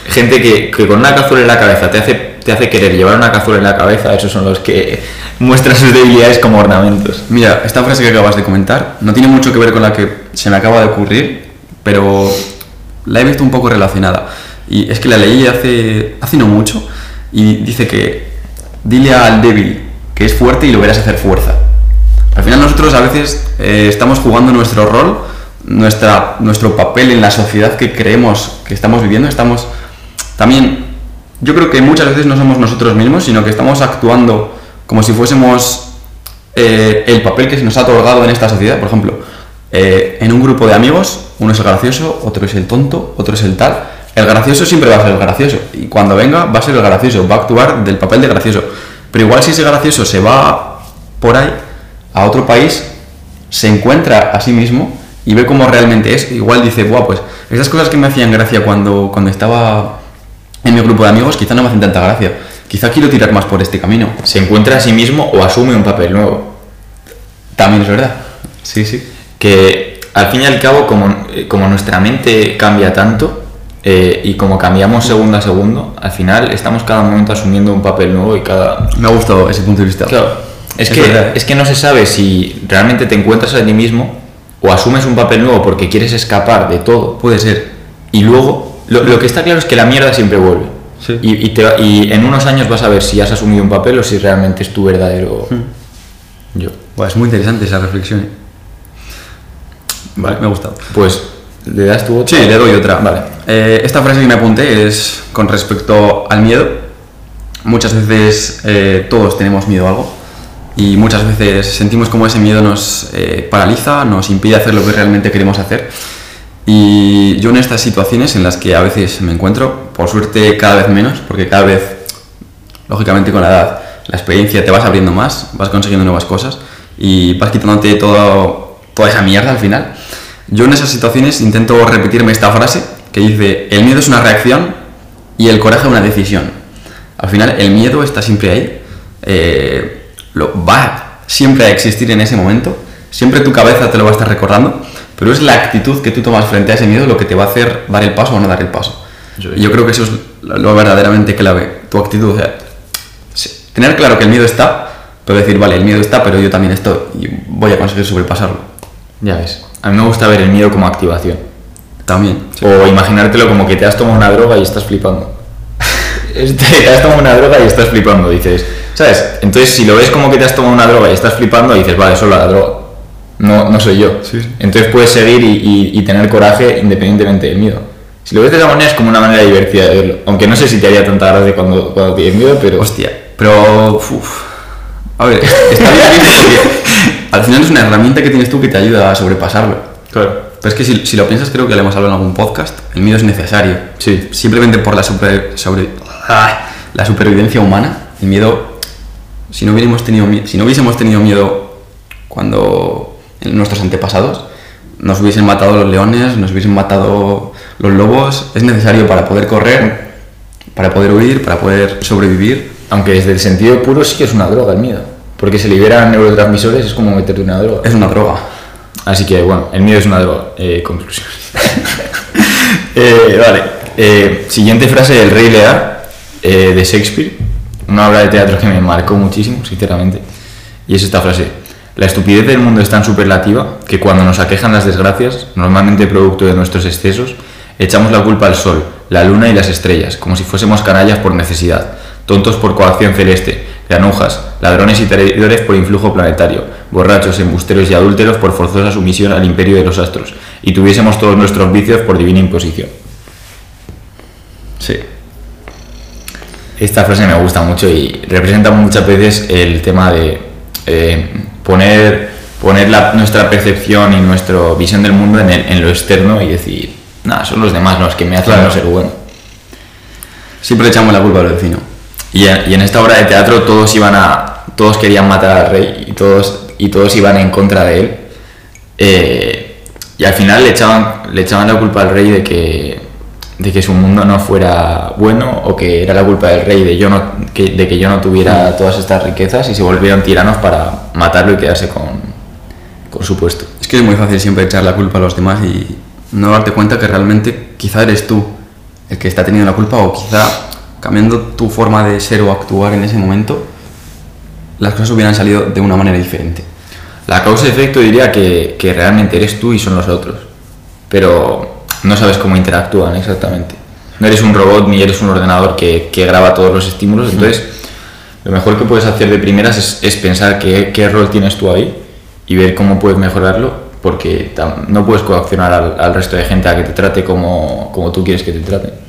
Gente que, que con una cazuela en la cabeza te hace, te hace querer llevar una cazuela en la cabeza, esos son los que muestran sus debilidades como ornamentos. Mira, esta frase que acabas de comentar no tiene mucho que ver con la que se me acaba de ocurrir, pero la he visto un poco relacionada. Y es que la leí hace, hace no mucho y dice que dile al débil que es fuerte y lo verás hacer fuerza. Al final nosotros a veces eh, estamos jugando nuestro rol, nuestra, nuestro papel en la sociedad que creemos que estamos viviendo, estamos también, yo creo que muchas veces no somos nosotros mismos, sino que estamos actuando como si fuésemos eh, el papel que se nos ha otorgado en esta sociedad. Por ejemplo, eh, en un grupo de amigos, uno es el gracioso, otro es el tonto, otro es el tal. El gracioso siempre va a ser el gracioso y cuando venga va a ser el gracioso, va a actuar del papel de gracioso. Pero igual si ese gracioso se va por ahí a otro país, se encuentra a sí mismo y ve cómo realmente es, igual dice, Buah, pues esas cosas que me hacían gracia cuando, cuando estaba en mi grupo de amigos, quizá no me hacen tanta gracia. Quizá quiero tirar más por este camino. Se encuentra a sí mismo o asume un papel nuevo. También es verdad. Sí, sí. Que al fin y al cabo, como, eh, como nuestra mente cambia tanto eh, y como cambiamos segundo a segundo, al final estamos cada momento asumiendo un papel nuevo y cada, Me ha gustado ese punto de vista. Claro, es, Es que, verdad. es que no se sabe si realmente te encuentras a ti mismo o asumes un papel nuevo porque quieres escapar de todo. Puede ser. Y luego, lo, lo que está claro es que la mierda siempre vuelve. Sí. Y, y te y en unos años vas a ver si has asumido un papel o si realmente es tu verdadero yo. Buah, es muy interesante esa reflexión. ¿eh? Vale, me ha gustado. Pues, ¿le das tu Sí, le doy otra. Vale. Eh, esta frase que me apunté es con respecto al miedo. Muchas veces eh, todos tenemos miedo a algo y muchas veces sentimos como ese miedo nos paraliza, nos impide hacer lo que realmente queremos hacer. Y yo en estas situaciones en las que a veces me encuentro, por suerte cada vez menos, porque cada vez, lógicamente con la edad, la experiencia te vas abriendo más, vas consiguiendo nuevas cosas y vas quitándote todo, toda esa mierda al final. Yo en esas situaciones intento repetirme esta frase que dice, el miedo es una reacción y el coraje una decisión. Al final el miedo está siempre ahí, eh, lo, va siempre a existir en ese momento, siempre tu cabeza te lo va a estar recordando, pero es la actitud que tú tomas frente a ese miedo lo que te va a hacer dar el paso o no dar el paso. Yo- Y yo creo que eso es lo verdaderamente clave, tu actitud. O sea, sí, tener claro que el miedo está, pero decir, vale, el miedo está, pero yo también estoy y voy a conseguir sobrepasarlo. Ya ves. A mí me gusta ver el miedo como activación. También. O imaginártelo como que te has tomado una droga y estás flipando. Este, te has tomado una droga y estás flipando, dices. ¿Sabes? Entonces, si lo ves como que te has tomado una droga y estás flipando, dices, vale, solo la droga. No, no soy yo. Sí, sí. Entonces puedes seguir y, y- y tener coraje independientemente del miedo. Si lo ves de esa manera es como una manera divertida de verlo. Aunque no sé si te haría tanta gracia cuando, cuando tienes miedo, pero... Hostia, pero. uf. A ver, está bien porque al final es una herramienta que tienes tú que te ayuda a sobrepasarlo. Claro. Pero es que si, si lo piensas, creo que lo hemos hablado en algún podcast. El miedo es necesario. Sí. Simplemente por la, super- sobre- ah, la supervivencia humana. El miedo. Si no, hubiéramos tenido, si no hubiésemos tenido miedo cuando nuestros antepasados, nos hubiesen matado los leones, nos hubiesen matado los lobos. Es necesario para poder correr, para poder huir, para poder sobrevivir. Aunque desde el sentido puro sí que es una droga el miedo. Porque se liberan neurotransmisores, es como meterte una droga. Es una droga. Así que bueno, el miedo es una droga. Eh, conclusión. Eh, vale. Eh, siguiente frase del Rey Lear eh, de Shakespeare. Una obra de teatro que me marcó muchísimo, sinceramente. Y es esta frase. La estupidez del mundo es tan superlativa que cuando nos aquejan las desgracias, normalmente producto de nuestros excesos, echamos la culpa al sol, la luna y las estrellas, como si fuésemos canallas por necesidad, tontos por coacción celeste, granujas, ladrones y traidores por influjo planetario, borrachos, embusteros y adúlteros por forzosa sumisión al imperio de los astros, y tuviésemos todos nuestros vicios por divina imposición. Sí. Esta frase me gusta mucho y representa muchas veces el tema de eh, poner, poner la- nuestra percepción y nuestra visión del mundo en, el- en lo externo y decir, nada, son los demás los que me hacen Claro. no ser bueno. Siempre echamos la culpa al vecino. Y en, y en esta obra de teatro todos iban a, todos querían matar al rey y todos, y todos iban en contra de él. Eh, y al final le echaban, le echaban la culpa al rey de que, de que su mundo no fuera bueno o que era la culpa del rey de, yo no, que, de que yo no tuviera todas estas riquezas y se volvieron tiranos para matarlo y quedarse con, con su puesto. Es que es muy fácil siempre echar la culpa a los demás y no darte cuenta que realmente quizá eres tú el que está teniendo la culpa o quizá cambiando tu forma de ser o actuar en ese momento, las cosas hubieran salido de una manera diferente. La causa-efecto diría que, que realmente eres tú y son los otros, pero no sabes cómo interactúan exactamente. No eres un robot ni eres un ordenador que, que graba todos los estímulos, entonces lo mejor que puedes hacer de primeras es, es pensar qué, qué rol tienes tú ahí y ver cómo puedes mejorarlo, porque no puedes coaccionar al, al resto de gente a que te trate como, como tú quieres que te traten.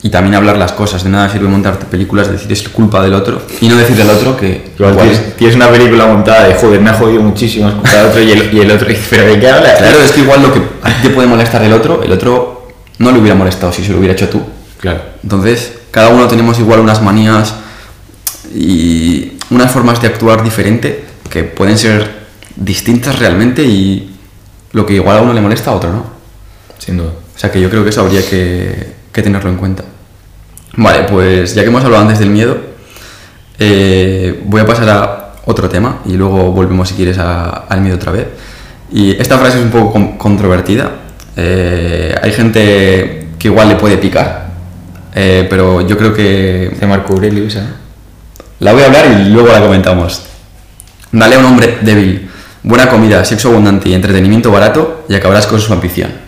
Y también hablar las cosas, de nada sirve montarte películas, decir es culpa del otro y no decirle al otro que Igual tienes, tienes una película montada de joder, me ha jodido muchísimo escuchar a otro y el, y el otro dice, pero ¿de qué hablas? Claro, es que igual lo que a ti te puede molestar el otro, el otro no le hubiera molestado si se lo hubiera hecho tú. Claro. Entonces, cada uno tenemos igual unas manías y unas formas de actuar diferente que pueden ser distintas realmente y lo que igual a uno le molesta a otro, ¿no? Sin duda. O sea que yo creo que eso habría que, que tenerlo en cuenta. Vale, pues ya que hemos hablado antes del miedo, eh, voy a pasar a otro tema y luego volvemos si quieres a- al miedo otra vez. Y esta frase es un poco con- controvertida. Eh, hay gente que igual le puede picar, eh, pero yo creo que De Marco la voy a hablar y luego la comentamos. Dale a un hombre débil buena comida, sexo abundante y entretenimiento barato y acabarás con su ambición.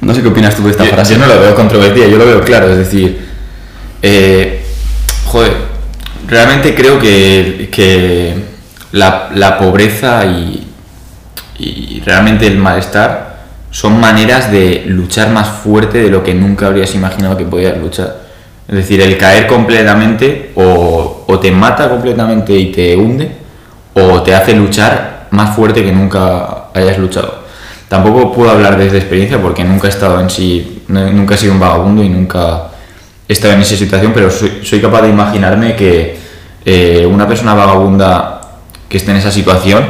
No sé qué opinas tú de esta yo, frase. yo no lo veo controvertida, yo lo veo claro, es decir, eh, joder, realmente creo que, que la, la pobreza y, y realmente el malestar son maneras de luchar más fuerte de lo que nunca habrías imaginado que podías luchar. Es decir, el caer completamente o, o te mata completamente y te hunde o te hace luchar más fuerte que nunca hayas luchado. Tampoco puedo hablar desde experiencia porque nunca he estado en sí, nunca he sido un vagabundo y nunca he estado en esa situación, pero soy, soy capaz de imaginarme que eh, una persona vagabunda que esté en esa situación,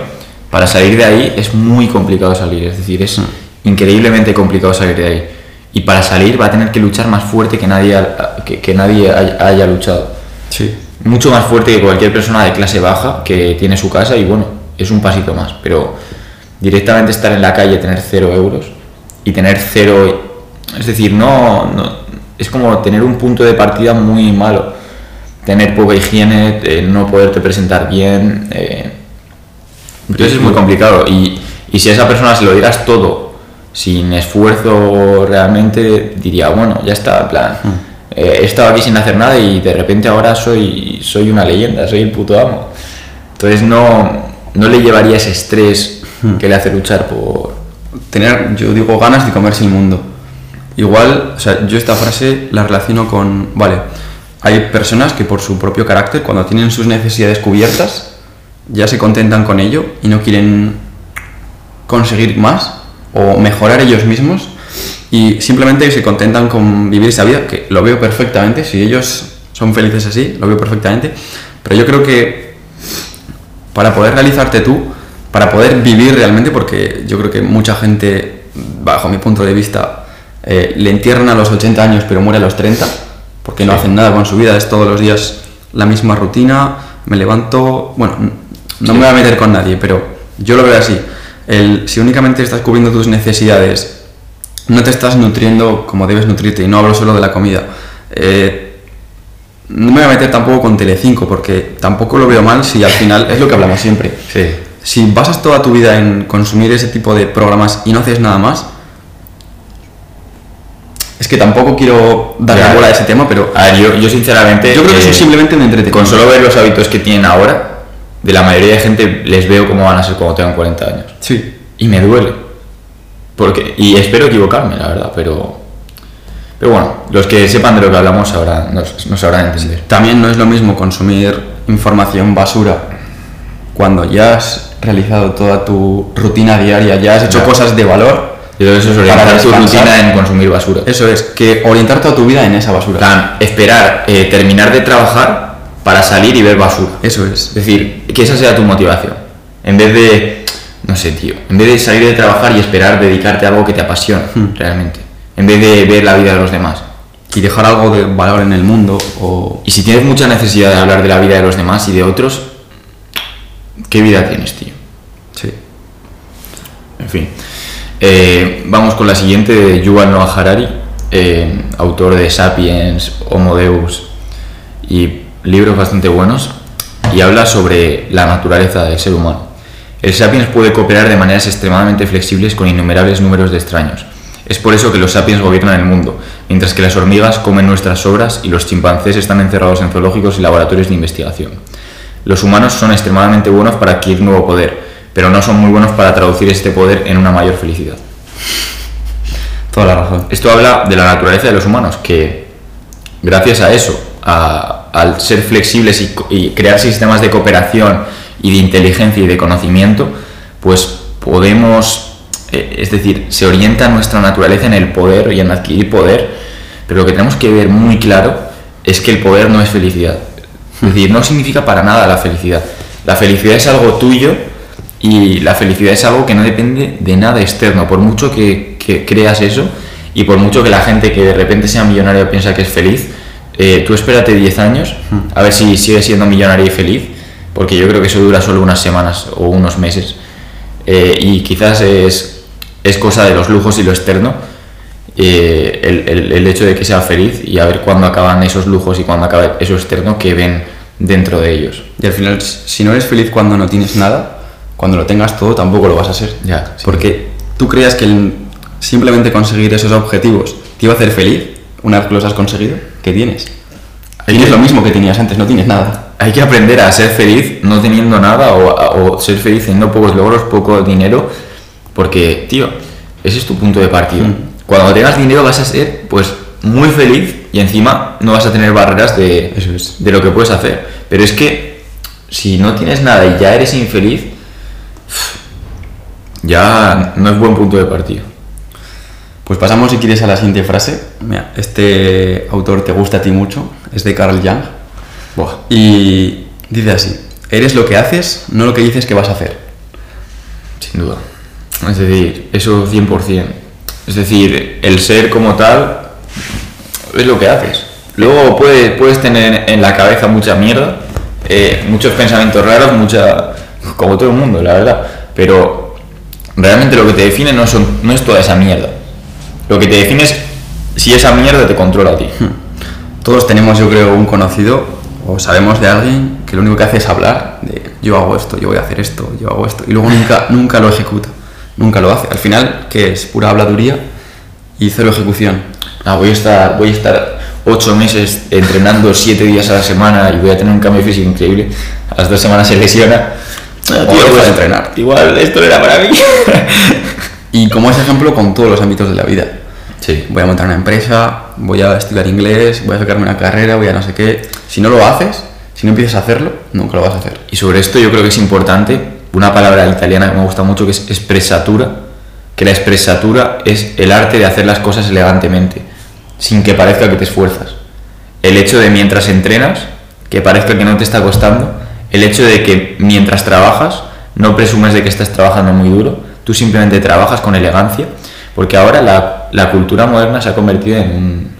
para salir de ahí es muy complicado salir, es decir, es increíblemente complicado salir de ahí. Y para salir va a tener que luchar más fuerte que nadie, que, que nadie haya, haya luchado. Sí. Mucho más fuerte que cualquier persona de clase baja que tiene su casa y bueno, es un pasito más. Pero directamente estar en la calle, tener cero euros y tener cero... Es decir, no, no- es como tener un punto de partida muy malo. Tener poca higiene, eh, no poderte presentar bien. eh, entonces es muy complicado. Y, y si a esa persona se lo dieras todo, sin esfuerzo realmente, diría, bueno, ya está, en plan, eh, he estado aquí sin hacer nada y de repente ahora soy, soy una leyenda, soy el puto amo. Entonces no, no le llevaría ese estrés que le hace luchar por... Tener, yo digo, ganas de comerse el mundo. Igual, o sea, yo esta frase la relaciono con, vale, hay personas que por su propio carácter, cuando tienen sus necesidades cubiertas, ya se contentan con ello y no quieren conseguir más o mejorar ellos mismos y simplemente se contentan con vivir esa vida, que lo veo perfectamente, si ellos son felices así, lo veo perfectamente, pero yo creo que para poder realizarte tú, para poder vivir realmente, porque yo creo que mucha gente, bajo mi punto de vista, eh, le entierran a los 80 años pero muere a los 30, porque no Sí. hacen nada con su vida, es todos los días la misma rutina, me levanto, bueno, no me voy a meter con nadie, pero yo lo veo así, el, si únicamente estás cubriendo tus necesidades, no te estás nutriendo como debes nutrirte, y no hablo solo de la comida, eh, no me voy a meter tampoco con Telecinco, porque tampoco lo veo mal si al final es lo que hablamos siempre. Sí. Si basas toda tu vida en consumir ese tipo de programas y no haces nada más, es que tampoco quiero darle bola a ese tema, pero A ver, yo, yo sinceramente... yo creo que eh, eso es simplemente un entretenimiento. Con solo ver los hábitos que tienen ahora, de la mayoría de gente les veo cómo van a ser cuando tengan 40 años. Sí, Y me duele. Porque, y espero equivocarme, la verdad, pero... Pero bueno, los que sepan de lo que hablamos ahora nos, nos sabrán entender. también no es lo mismo consumir información basura cuando ya has realizado toda tu rutina diaria, ya has hecho cosas de valor. Y todo eso es Para orientar tu rutina en consumir basura. Eso es, que orientar toda tu vida en esa basura. Plan, esperar, eh, terminar de trabajar para salir y ver basura. Eso es. Es decir, que esa sea tu motivación. En vez de, no sé, tío, en vez de salir de trabajar y esperar dedicarte a algo que te apasiona, Hmm. realmente. En vez de ver la vida de los demás. Y dejar algo de valor en el mundo o... Y si tienes mucha necesidad de hablar de la vida de los demás y de otros, ¿qué vida tienes, tío? Sí. En fin. Eh, vamos con la siguiente de Yuval Noah Harari, eh, autor de Sapiens, Homo Deus y libros bastante buenos, y habla sobre la naturaleza del ser humano. El Sapiens puede cooperar de maneras extremadamente flexibles con innumerables números de extraños. Es por eso que los sapiens gobiernan el mundo, mientras que las hormigas comen nuestras obras y los chimpancés están encerrados en zoológicos y laboratorios de investigación. Los humanos son extremadamente buenos para adquirir nuevo poder, pero no son muy buenos para traducir este poder en una mayor felicidad. Toda la razón. Esto habla de la naturaleza de los humanos, que gracias a eso, al ser flexibles y, crear sistemas de cooperación y de inteligencia y de conocimiento, pues podemos, eh, es decir, se orienta nuestra naturaleza en el poder y en adquirir poder, pero lo que tenemos que ver muy claro es que el poder no es felicidad. Es decir, no significa para nada la felicidad. La felicidad es algo tuyo y la felicidad es algo que no depende de nada externo. Por mucho que, que creas eso y por mucho que la gente que de repente sea millonaria piensa que es feliz, eh, tú espérate 10 años a ver si sigue siendo millonaria y feliz, porque yo creo que eso dura solo unas semanas o unos meses. Eh, y quizás es, es cosa de los lujos y lo externo, eh, el, el- el hecho de que sea feliz y a ver cuándo acaban esos lujos y cuándo acaba eso externo que ven dentro de ellos. Y al final, si no eres feliz cuando no tienes nada, cuando lo tengas todo tampoco lo vas a ser. Ya, sí. Porque tú creas que el- simplemente conseguir esos objetivos te iba a hacer feliz una vez que los has conseguido, ¿qué tienes? Hay Tienes que- lo mismo que tenías antes, no tienes nada. Hay que aprender a ser feliz no teniendo nada o, o ser feliz teniendo pocos logros, poco dinero, porque, tío, ese es tu punto de partida. Mm. Cuando tengas dinero vas a ser, pues, muy feliz y encima no vas a tener barreras de, Eso es. de lo que puedes hacer. Pero es que si no tienes nada y ya eres infeliz, ya no es buen punto de partida. Pues pasamos, si quieres, a la siguiente frase. Mira, este autor te gusta a ti mucho, es de Carl Jung. Buah. Y dice así, eres lo que haces, no lo que dices que vas a hacer. Sin duda. Es decir, eso 100%. Es decir, el ser como tal es lo que haces. Luego puedes, puedes tener en la cabeza mucha mierda, eh, muchos pensamientos raros, mucha. como todo el mundo, la verdad. Pero realmente lo que te define no, son, no es toda esa mierda. Lo que te define es si esa mierda te controla a ti. Todos tenemos, yo creo, un conocido o sabemos de alguien que lo único que hace es hablar de yo hago esto, yo voy a hacer esto, yo hago esto, y luego nunca, nunca lo ejecuta, nunca lo hace. Al final, que es pura habladuría y cero ejecución. Ah, voy a estar, voy a estar ocho meses entrenando siete días a la semana y voy a tener un cambio físico increíble. A las dos semanas se lesiona. Ah, O deja de pues, entrenar. Igual esto no era para mí. Y como ese ejemplo con todos los ámbitos de la vida. Sí. Voy a montar una empresa, voy a estudiar inglés, voy a sacarme una carrera, voy a no sé qué. Si no lo haces, si no empiezas a hacerlo, nunca lo vas a hacer. Y sobre esto yo creo que es importante una palabra italiana que me gusta mucho que es expresatura, que la expresatura es el arte de hacer las cosas elegantemente, sin que parezca que te esfuerzas. El hecho de mientras entrenas, que parezca que no te está costando, el hecho de que mientras trabajas, no presumes de que estás trabajando muy duro, tú simplemente trabajas con elegancia, porque ahora la, la cultura moderna se ha convertido en un,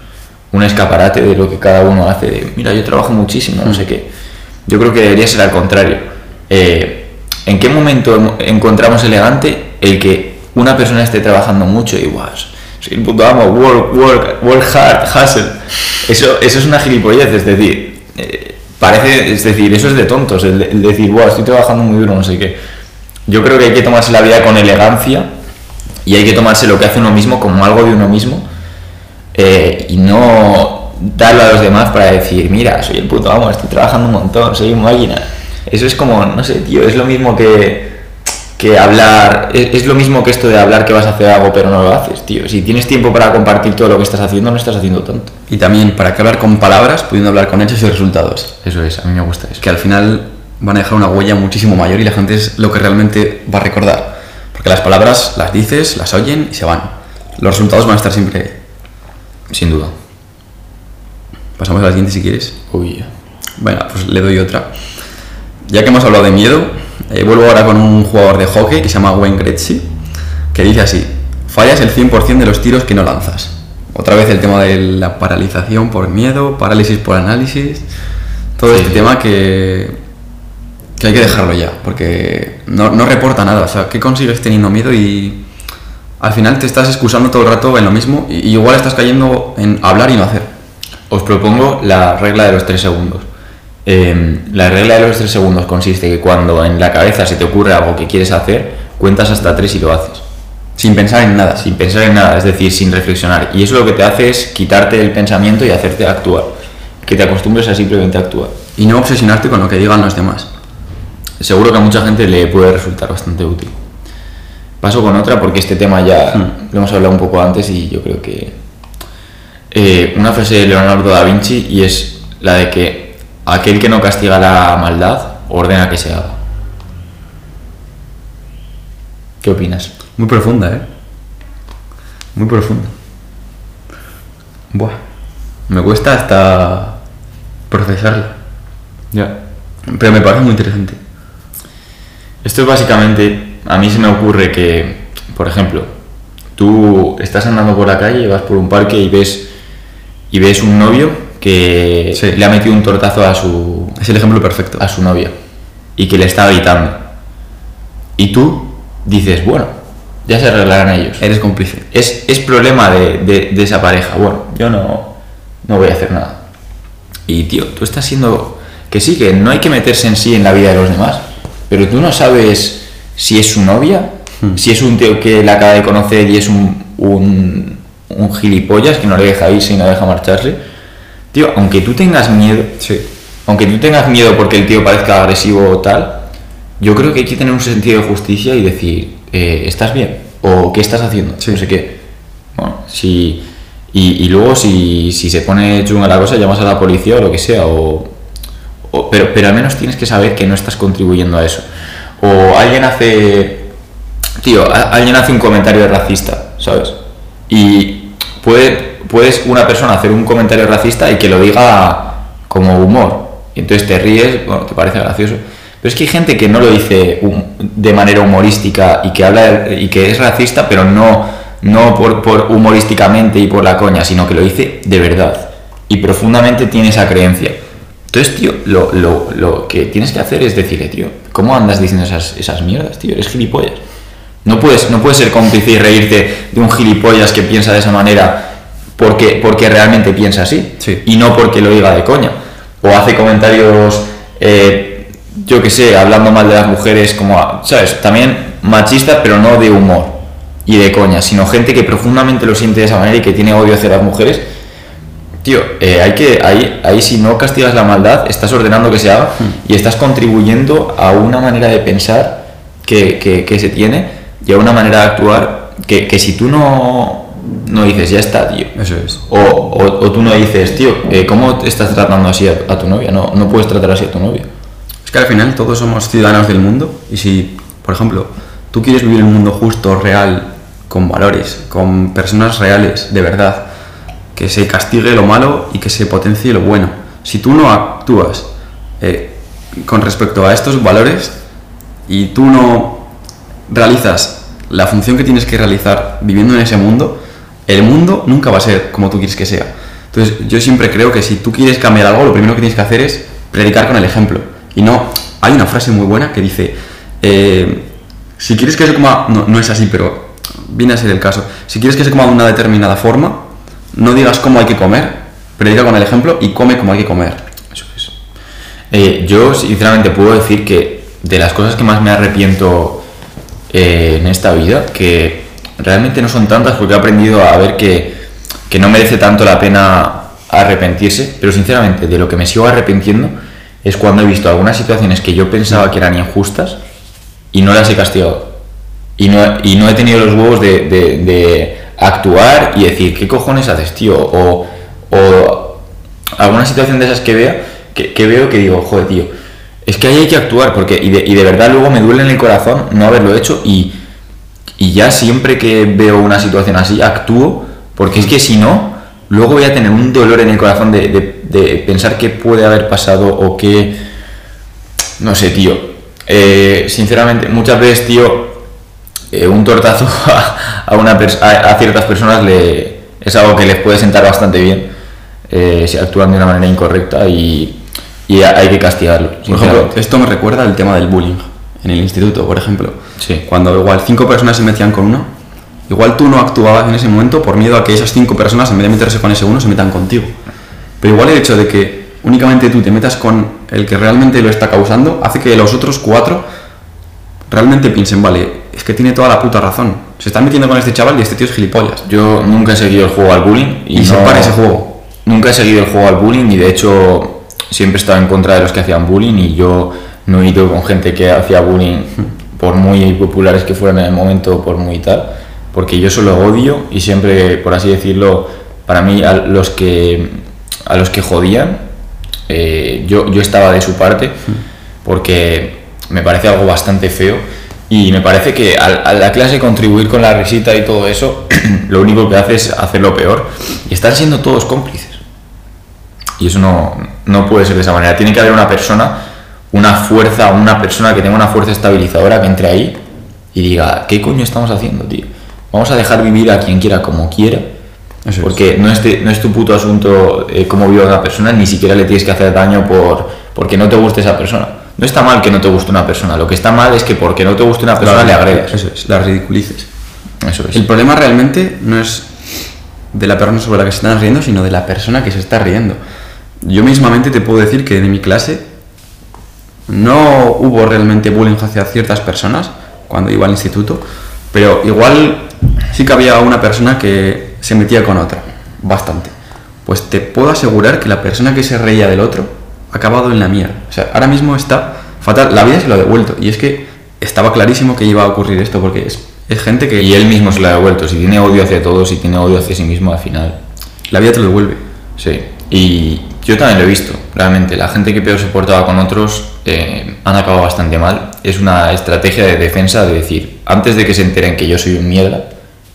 un escaparate de lo que cada uno hace, de, mira, yo trabajo muchísimo, no sé qué. Yo creo que debería ser al contrario. Eh, ¿En qué momento encontramos elegante el que una persona esté trabajando mucho y guau, soy el puto amo, work, work, work hard, hustle? Eso, eso es una gilipollez, es decir, eh, parece, es decir, eso es de tontos, el, de- el decir, wow, estoy trabajando muy duro, no sé qué. Yo creo que hay que tomarse la vida con elegancia y hay que tomarse lo que hace uno mismo como algo de uno mismo eh, y no darlo a los demás para decir, mira, soy el puto amo, estoy trabajando un montón, soy máquina. Eso es como, no sé, tío, es lo mismo que, que hablar, es, es lo mismo que esto de hablar que vas a hacer algo pero no lo haces, tío. Si tienes tiempo para compartir todo lo que estás haciendo, no estás haciendo tanto. Y también, ¿para qué hablar con palabras pudiendo hablar con hechos y resultados? Eso es, a mí me gusta eso. que al final van a dejar una huella muchísimo mayor y la gente es lo que realmente va a recordar. Porque las palabras las dices, las oyen y se van. Los resultados van a estar siempre. Sin duda. Pasamos a la siguiente si quieres. Uy, Venga, pues le doy otra. Ya que hemos hablado de miedo, eh, vuelvo ahora con un jugador de hockey que se llama Wayne Gretzky, que dice así, fallas el 100% de los tiros que no lanzas. Otra vez el tema de la paralización por miedo, parálisis por análisis, todo Sí. este tema que, que hay que dejarlo ya, porque no, no reporta nada. O sea, ¿qué consigues teniendo miedo y al final te estás excusando todo el rato en lo mismo y, y igual estás cayendo en hablar y no hacer? Os propongo la regla de los tres segundos. Eh, la regla de los tres segundos consiste que cuando en la cabeza se te ocurre algo que quieres hacer, cuentas hasta tres y lo haces. Sin pensar en nada. Sin pensar en nada, es decir, sin reflexionar. Y eso lo que te hace es quitarte el pensamiento y hacerte actuar. Que te acostumbres a simplemente actuar. Y no obsesionarte con lo que digan los demás. Seguro que a mucha gente le puede resultar bastante útil. Paso con otra porque este tema ya Hmm. lo hemos hablado un poco antes y yo creo que... eh, una frase de Leonardo da Vinci y es la de que aquel que no castiga la maldad ordena que se haga. ¿Qué opinas? Muy profunda, ¿eh? Muy profunda. Buah. Me cuesta hasta procesarla. Ya. Pero me parece muy interesante. Esto es básicamente, a mí se me ocurre que, por ejemplo, tú estás andando por la calle, vas por un parque y ves y ves un novio que Sí. le ha metido un tortazo a su Es el ejemplo perfecto. a su novia y que le está gritando. Y tú dices, bueno, ya se arreglarán ellos. Eres cómplice. Es, es problema de, de- de esa pareja. Bueno, yo no, no voy a hacer nada. Y tío, tú estás siendo. Que sí, que no hay que meterse en sí en la vida de los demás. Pero tú no sabes si es su novia, Hmm. si es un tío que la acaba de conocer y es un, un, un gilipollas que no le deja irse y no deja marcharse, tío, aunque tú tengas miedo, Sí. aunque tú tengas miedo porque el tío parezca agresivo o tal, yo creo que hay que tener un sentido de justicia y decir, eh, ¿estás bien? ¿O qué estás haciendo? Sí. No sé qué. Bueno, si... Y, y luego si, si se pone chunga la cosa, llamas a la policía o lo que sea, o, o- pero, pero al menos tienes que saber que no estás contribuyendo a eso. O alguien hace... Tío, a- alguien hace un comentario racista, ¿sabes? Y puede, puedes una persona hacer un comentario racista y que lo diga como humor. Y entonces te ríes, bueno, te parece gracioso. Pero es que hay gente que no lo dice de manera humorística y que habla y que es racista, pero no, no por, por humorísticamente y por la coña, sino que lo dice de verdad. Y profundamente tiene esa creencia. Entonces, tío, lo, lo, lo que tienes que hacer es decirle, tío, ¿cómo andas diciendo esas, esas mierdas, tío? Eres gilipollas. No puedes, no puedes ser cómplice y reírte de un gilipollas que piensa de esa manera porque, porque realmente piensa así. Sí. Y no porque lo diga de coña. O hace comentarios, eh, yo que sé, hablando mal de las mujeres, como, ¿sabes? También machistas, pero no de humor y de coña, sino gente que profundamente lo siente de esa manera y que tiene odio hacia las mujeres. Tío, eh, hay que, ahí, ahí si no castigas la maldad, estás ordenando que se haga y estás contribuyendo a una manera de pensar que, que- que se tiene y a una manera de actuar que, que si tú no, no dices, ya está, tío. Eso es. O, o- o tú no dices, tío, eh, ¿cómo te estás tratando así a, a tu novia? No, no puedes tratar así a tu novia. Es que al final todos somos ciudadanos del mundo y si, por ejemplo, tú quieres vivir en un mundo justo, real, con valores, con personas reales, de verdad, que se castigue lo malo y que se potencie lo bueno. Si tú no actúas eh, con respecto a estos valores y tú no realizas la función que tienes que realizar viviendo en ese mundo, el mundo nunca va a ser como tú quieres que sea. Entonces yo siempre creo que si tú quieres cambiar algo, lo primero que tienes que hacer es predicar con el ejemplo. Y no, hay una frase muy buena que dice, eh, si quieres que se coma, no, es así, pero viene a ser el caso, si quieres que se coma de una determinada forma, no digas cómo hay que comer, predica con el ejemplo y come como hay que comer. Eso es. Eh, yo, sinceramente, puedo decir que de las cosas que más me arrepiento eh, en esta vida, que realmente no son tantas porque he aprendido a ver que, que no merece tanto la pena arrepentirse, pero sinceramente, de lo que me sigo arrepintiendo es cuando he visto algunas situaciones que yo pensaba que eran injustas y no las he castigado. Y no, y no he tenido los huevos de, de- actuar y decir, ¿qué cojones haces, tío? O, o alguna situación de esas que vea, que, que veo que digo, joder, tío, es que ahí hay que actuar, porque, y de, y de verdad luego me duele en el corazón no haberlo hecho y, y ya siempre que veo una situación así, actúo, porque es que si no, luego voy a tener un dolor en el corazón de, de- de pensar qué puede haber pasado o qué... No sé, tío. Eh, sinceramente, muchas veces, tío, eh, un tortazo a, a una a, a ciertas personas le, es algo que les puede sentar bastante bien eh, si actúan de una manera incorrecta y, y hay que castigarlo. Por ejemplo, esto me recuerda al tema del bullying en el instituto, por ejemplo. Sí. Cuando igual cinco personas se metían con uno, igual tú no actuabas en ese momento por miedo a que esas cinco personas, en vez de meterse con ese uno, se metan contigo. Pero igual el hecho de que únicamente tú te metas con el que realmente lo está causando, hace que los otros cuatro realmente piensen, vale, es que tiene toda la puta razón. Se están metiendo con este chaval y este tío es gilipollas. Yo nunca he seguido el juego al bullying Y se para ese juego. Nunca he seguido el juego al bullying y de hecho siempre he estado en contra de los que hacían bullying y yo no he ido con gente que hacía bullying por muy populares que fueran en el momento, por muy tal, porque yo solo odio y siempre, por así decirlo, para mí a los que a los que jodían, eh, yo, yo estaba de su parte porque me parece algo bastante feo y me parece que a, la clase contribuir con la risita y todo eso, lo único que hace es hacerlo peor y están siendo todos cómplices. Y eso no, no puede ser de esa manera. Tiene que haber una persona, una fuerza, una persona que tenga una fuerza estabilizadora que entre ahí y diga, ¿qué coño estamos haciendo, tío? Vamos a dejar vivir a quien quiera como quiera. Eso es. porque no es, te- no es tu puto asunto eh, cómo vive una persona, ni siquiera le tienes que hacer daño por, porque no te guste esa persona. No está mal que no te guste una persona, lo que está mal es que porque no te guste una persona le agredas. Eso es, la ridiculices. Eso es. El problema realmente no es de la persona sobre la que se están riendo, sino de la persona que se está riendo. Yo mismamente te puedo decir que en mi clase no hubo realmente bullying hacia ciertas personas cuando iba al instituto, pero igual sí que había una persona que se metía con otra, bastante. Pues te puedo asegurar que la persona que se reía del otro ha acabado en la mierda. O sea, ahora mismo está fatal. La vida se lo ha devuelto. Y es que estaba clarísimo que iba a ocurrir esto, porque es, es gente que... Y él mismo se lo ha devuelto. Si tiene odio hacia todos, si tiene odio hacia sí mismo, al final. La vida te lo devuelve. Sí. Y yo también lo he visto, realmente. La gente que peor se portaba con otros eh, han acabado bastante mal. Es una estrategia de defensa de decir, antes de que se enteren que yo soy un mierda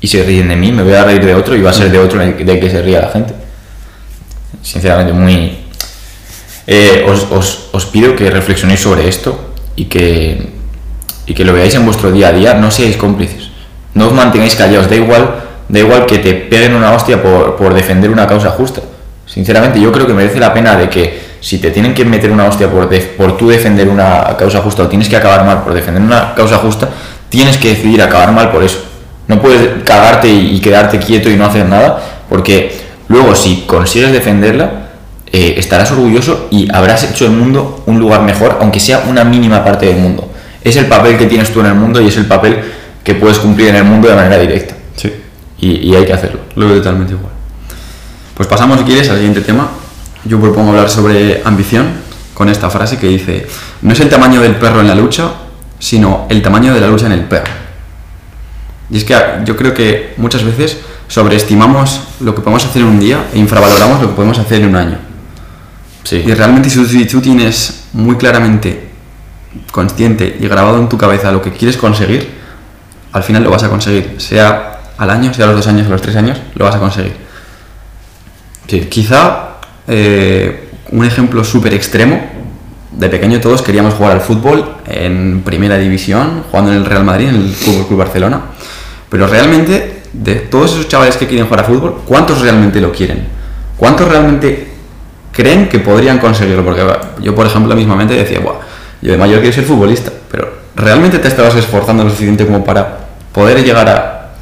y se ríen de mí, me voy a reír de otro y va a ser de otro de que se ría la gente. Sinceramente, muy... Eh, os, os, os pido que reflexionéis sobre esto y que, y que lo veáis en vuestro día a día, no seáis cómplices. No os mantengáis callados, da igual, da igual que te peguen una hostia por, por defender una causa justa. Sinceramente, yo creo que merece la pena de que si te tienen que meter una hostia por, def- por tú defender una causa justa o tienes que acabar mal por defender una causa justa, tienes que decidir acabar mal por eso. No puedes cagarte y, y quedarte quieto y no hacer nada, porque luego si consigues defenderla, eh, estarás orgulloso y habrás hecho el mundo un lugar mejor, aunque sea una mínima parte del mundo. Es el papel que tienes tú en el mundo y es el papel que puedes cumplir en el mundo de manera directa. Sí. Y, y hay que hacerlo. Lo veo totalmente igual. Pues pasamos, si quieres, al siguiente tema. Yo propongo hablar sobre ambición con esta frase que dice, no es el tamaño del perro en la lucha, sino el tamaño de la lucha en el perro. Y es que yo creo que muchas veces sobreestimamos lo que podemos hacer en un día e infravaloramos lo que podemos hacer en un año. Sí. Y realmente si tú, tienes muy claramente consciente y grabado en tu cabeza lo que quieres conseguir, al final lo vas a conseguir. Sea al año, sea a los dos años, a los tres años, lo vas a conseguir. Sí. Quizá eh, un ejemplo súper extremo, de pequeño todos queríamos jugar al fútbol en primera división, jugando en el Real Madrid, en el Fútbol Club Barcelona, pero realmente de todos esos chavales que quieren jugar a fútbol, ¿cuántos realmente lo quieren? ¿Cuántos realmente creen que podrían conseguirlo? Porque yo, por ejemplo, mismamente decía, Buah, yo de mayor quiero ser futbolista, pero ¿realmente te estabas esforzando lo suficiente como para poder llegar a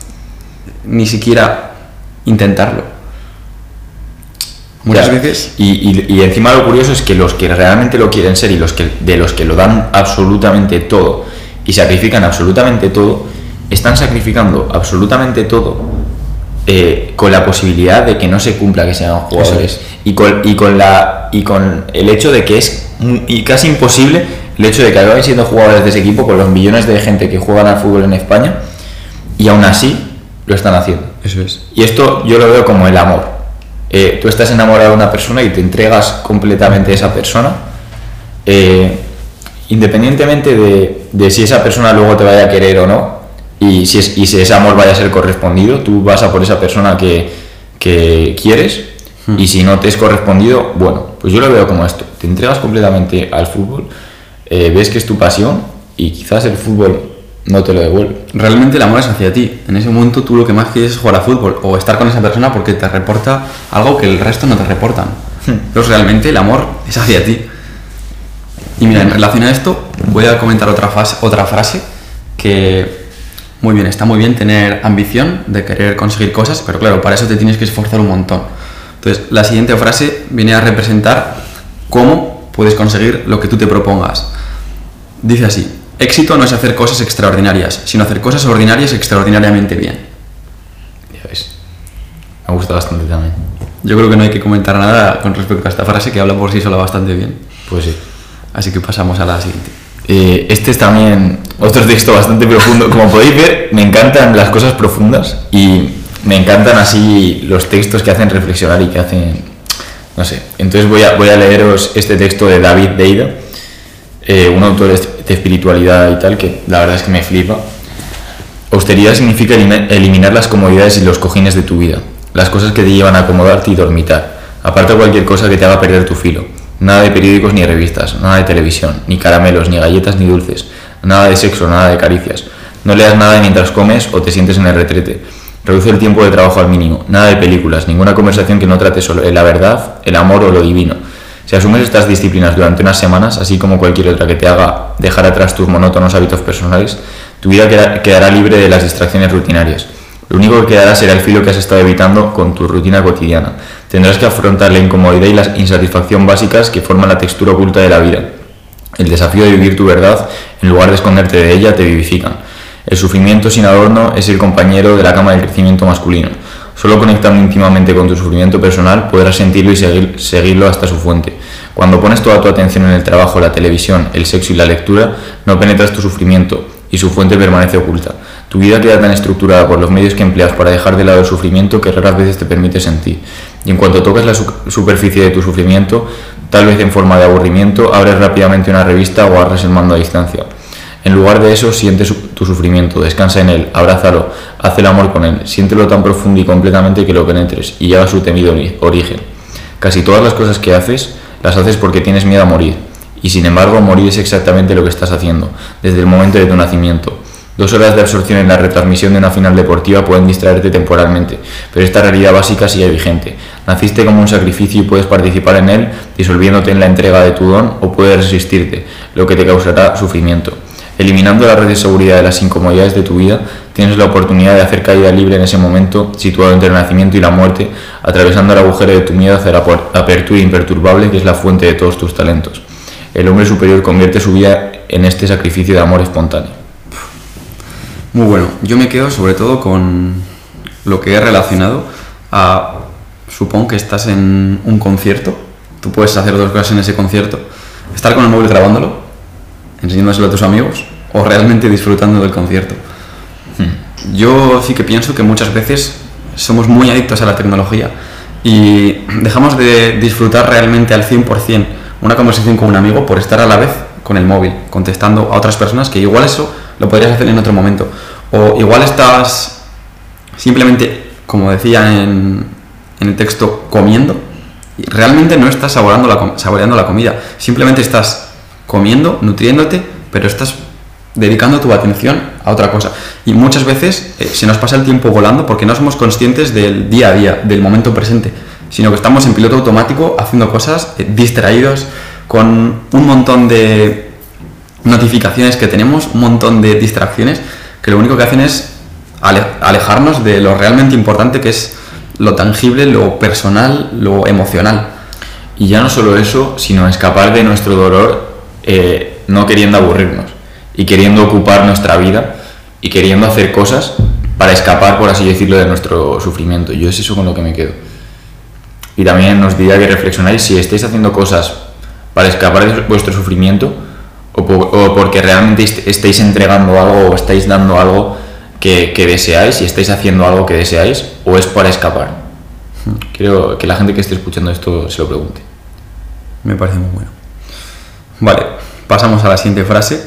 ni siquiera intentarlo? Muchas Ya. veces Y, y- y encima lo curioso es que los que realmente lo quieren ser y los que de los que lo dan absolutamente todo y sacrifican absolutamente todo, están sacrificando absolutamente todo eh, con la posibilidad de que no se cumpla que sean jugadores. Y con, y con la y con el hecho de que es y casi imposible el hecho de que acaben siendo jugadores de ese equipo con los millones de gente que juegan al fútbol en España y aún así lo están haciendo. Eso es. Y esto yo lo veo como el amor. Eh, tú estás enamorado de una persona y te entregas completamente a esa persona, eh, independientemente de, de si esa persona luego te vaya a querer o no, y si, es- y si ese amor vaya a ser correspondido, tú vas a por esa persona que, que quieres, y si no te es correspondido, bueno, pues yo lo veo como esto. Te entregas completamente al fútbol, eh, ves que es tu pasión, y quizás el fútbol no te lo devuelve. Realmente el amor es hacia ti. En ese momento tú lo que más quieres es jugar a fútbol o estar con esa persona porque te reporta algo que el resto no te reportan. Pero realmente el amor es hacia ti. Y mira, en relación a esto, voy a comentar otra, fase, otra frase que, muy bien, está muy bien tener ambición de querer conseguir cosas, pero claro, para eso te tienes que esforzar un montón. Entonces, la siguiente frase viene a representar cómo puedes conseguir lo que tú te propongas. Dice así, éxito no es hacer cosas extraordinarias, sino hacer cosas ordinarias extraordinariamente bien. Ya ves. Me gusta bastante también. Yo creo que no hay que comentar nada con respecto a esta frase que habla por sí sola bastante bien. Pues sí. Así que pasamos a la siguiente. Eh, este es también otro texto bastante profundo. Como podéis ver, me encantan las cosas profundas y me encantan así los textos que hacen reflexionar y que hacen, no sé. Entonces voy a, voy a leeros este texto de David Deida, eh, un autor de espiritualidad y tal, que la verdad es que me flipa. Austeridad significa elimi- eliminar las comodidades y los cojines de tu vida, las cosas que te llevan a acomodarte y dormitar. Aparta cualquier cosa que te haga perder tu filo. Nada de periódicos ni revistas, nada de televisión, ni caramelos, ni galletas, ni dulces, nada de sexo, nada de caricias. No leas nada mientras comes o te sientes en el retrete. Reduce el tiempo de trabajo al mínimo. Nada de películas, ninguna conversación que no trate solo la verdad, el amor o lo divino. Si asumes estas disciplinas durante unas semanas, así como cualquier otra que te haga dejar atrás tus monótonos hábitos personales, tu vida queda- quedará libre de las distracciones rutinarias. Lo único que quedará será el filo que has estado evitando con tu rutina cotidiana. Tendrás que afrontar la incomodidad y la insatisfacción básicas que forman la textura oculta de la vida. El desafío de vivir tu verdad, en lugar de esconderte de ella, te vivifican. El sufrimiento sin adorno es el compañero de la cama del crecimiento masculino. Solo conectando íntimamente con tu sufrimiento personal podrás sentirlo y seguirlo hasta su fuente. Cuando pones toda tu atención en el trabajo, la televisión, el sexo y la lectura, no penetras tu sufrimiento y su fuente permanece oculta. Tu vida queda tan estructurada por los medios que empleas para dejar de lado el sufrimiento que raras veces te permite sentir. Y en cuanto tocas la superficie de tu sufrimiento, tal vez en forma de aburrimiento, abres rápidamente una revista o agarras el mando a distancia. En lugar de eso, siente tu sufrimiento, descansa en él, abrázalo, haz el amor con él, siéntelo tan profundo y completamente que lo penetres y llega a su temido origen. Casi todas las cosas que haces, las haces porque tienes miedo a morir. Y sin embargo, morir es exactamente lo que estás haciendo, desde el momento de tu nacimiento. Dos horas de absorción en la retransmisión de una final deportiva pueden distraerte temporalmente, pero esta realidad básica sigue vigente. Naciste como un sacrificio y puedes participar en él disolviéndote en la entrega de tu don o puedes resistirte, lo que te causará sufrimiento. Eliminando la red de seguridad de las incomodidades de tu vida, tienes la oportunidad de hacer caída libre en ese momento, situado entre el nacimiento y la muerte, atravesando el agujero de tu miedo hacia la apertura imperturbable que es la fuente de todos tus talentos. El hombre superior convierte su vida en este sacrificio de amor espontáneo. Muy bueno. Yo me quedo sobre todo con lo que he relacionado a. Supongo que estás en un concierto. Tú puedes hacer dos cosas en ese concierto. Estar con el móvil grabándolo, enseñándoselo a tus amigos, o realmente disfrutando del concierto. Yo sí que pienso que muchas veces somos muy adictos a la tecnología y dejamos de disfrutar realmente al 100% una conversación con un amigo por estar a la vez con el móvil, contestando a otras personas que igual eso lo podrías hacer en otro momento. O igual estás simplemente, como decía en, el texto, comiendo. Y realmente no estás saboreando la, saboreando la comida. Simplemente estás comiendo, nutriéndote, pero estás dedicando tu atención a otra cosa. Y muchas veces eh, se nos pasa el tiempo volando porque no somos conscientes del día a día, del momento presente, sino que estamos en piloto automático haciendo cosas eh, distraídos con un montón de notificaciones que tenemos, un montón de distracciones que lo único que hacen es alejarnos de lo realmente importante que es lo tangible, lo personal, lo emocional. Y ya no solo eso, sino escapar de nuestro dolor eh, no queriendo aburrirnos y queriendo ocupar nuestra vida y queriendo hacer cosas para escapar, por así decirlo, de nuestro sufrimiento. Yo es eso con lo que me quedo. Y también nos diría que reflexionáis si estáis haciendo cosas para escapar de vuestro sufrimiento o, porque realmente estáis entregando algo o estáis dando algo que, deseáis y estáis haciendo algo que deseáis o es para escapar. Quiero que la gente que esté escuchando esto se lo pregunte. Me parece muy bueno. Vale, pasamos a la siguiente frase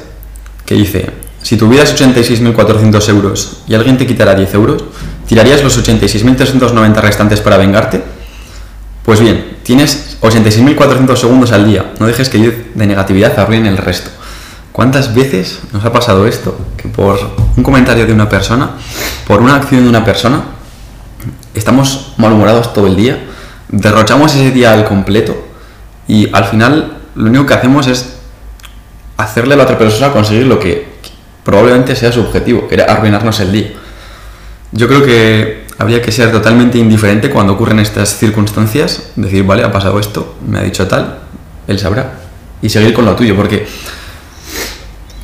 que dice, si tuvieras 86.400 euros y alguien te quitara 10 euros, ¿tirarías los 86.390 restantes para vengarte? Pues bien, tienes 86.400 segundos al día. No dejes que de negatividad arruine el resto. ¿Cuántas veces nos ha pasado esto? Que por un comentario de una persona, por una acción de una persona, estamos malhumorados todo el día, derrochamos ese día al completo y al final lo único que hacemos es hacerle a la otra persona conseguir lo que probablemente sea su objetivo, que era arruinarnos el día. Yo creo que habría que ser totalmente indiferente cuando ocurren estas circunstancias, decir, vale, ha pasado esto, me ha dicho tal, él sabrá, y seguir con lo tuyo, porque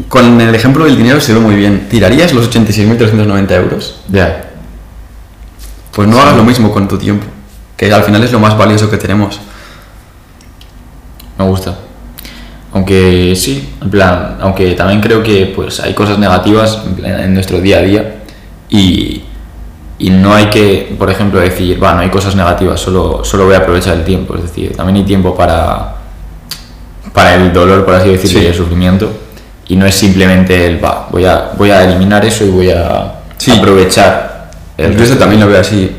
con el ejemplo del dinero se ve muy bien. ¿Tirarías los 86.390 euros? Ya. Pues no hagas lo mismo con tu tiempo, que al final es lo más valioso que tenemos. Me gusta. Aunque sí, en plan, aunque también creo que pues hay cosas negativas en nuestro día a día y, y no hay que, por ejemplo, decir, bueno, hay cosas negativas, solo, solo voy a aprovechar el tiempo. Es decir, también hay tiempo para, para el dolor, por así decirlo, y el sufrimiento. Y no es simplemente el, va, voy a, voy a eliminar eso y voy a aprovechar. El eso también lo veo así.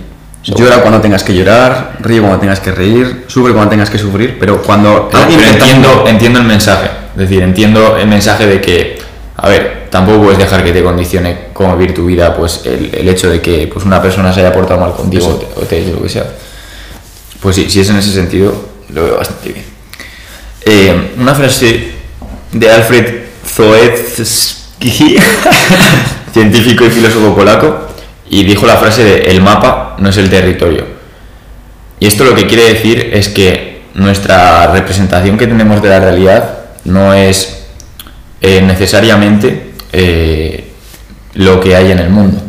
Llora cuando tengas que llorar, ríe cuando tengas que reír, sufre cuando tengas que sufrir, pero cuando... entiendo, entiendo el mensaje. Es decir, entiendo el mensaje de que, a ver, tampoco puedes dejar que te condicione cómo vivir tu vida pues el, hecho de que pues una persona se haya portado mal contigo o te, haya lo que sea. Pues sí, si es en ese sentido, lo veo bastante bien. Eh, una frase de Alfred Zoetsky, científico y filósofo polaco, y dijo la frase de el mapa no es el territorio. Y esto lo que quiere decir es que nuestra representación que tenemos de la realidad no es eh, necesariamente eh, lo que hay en el mundo.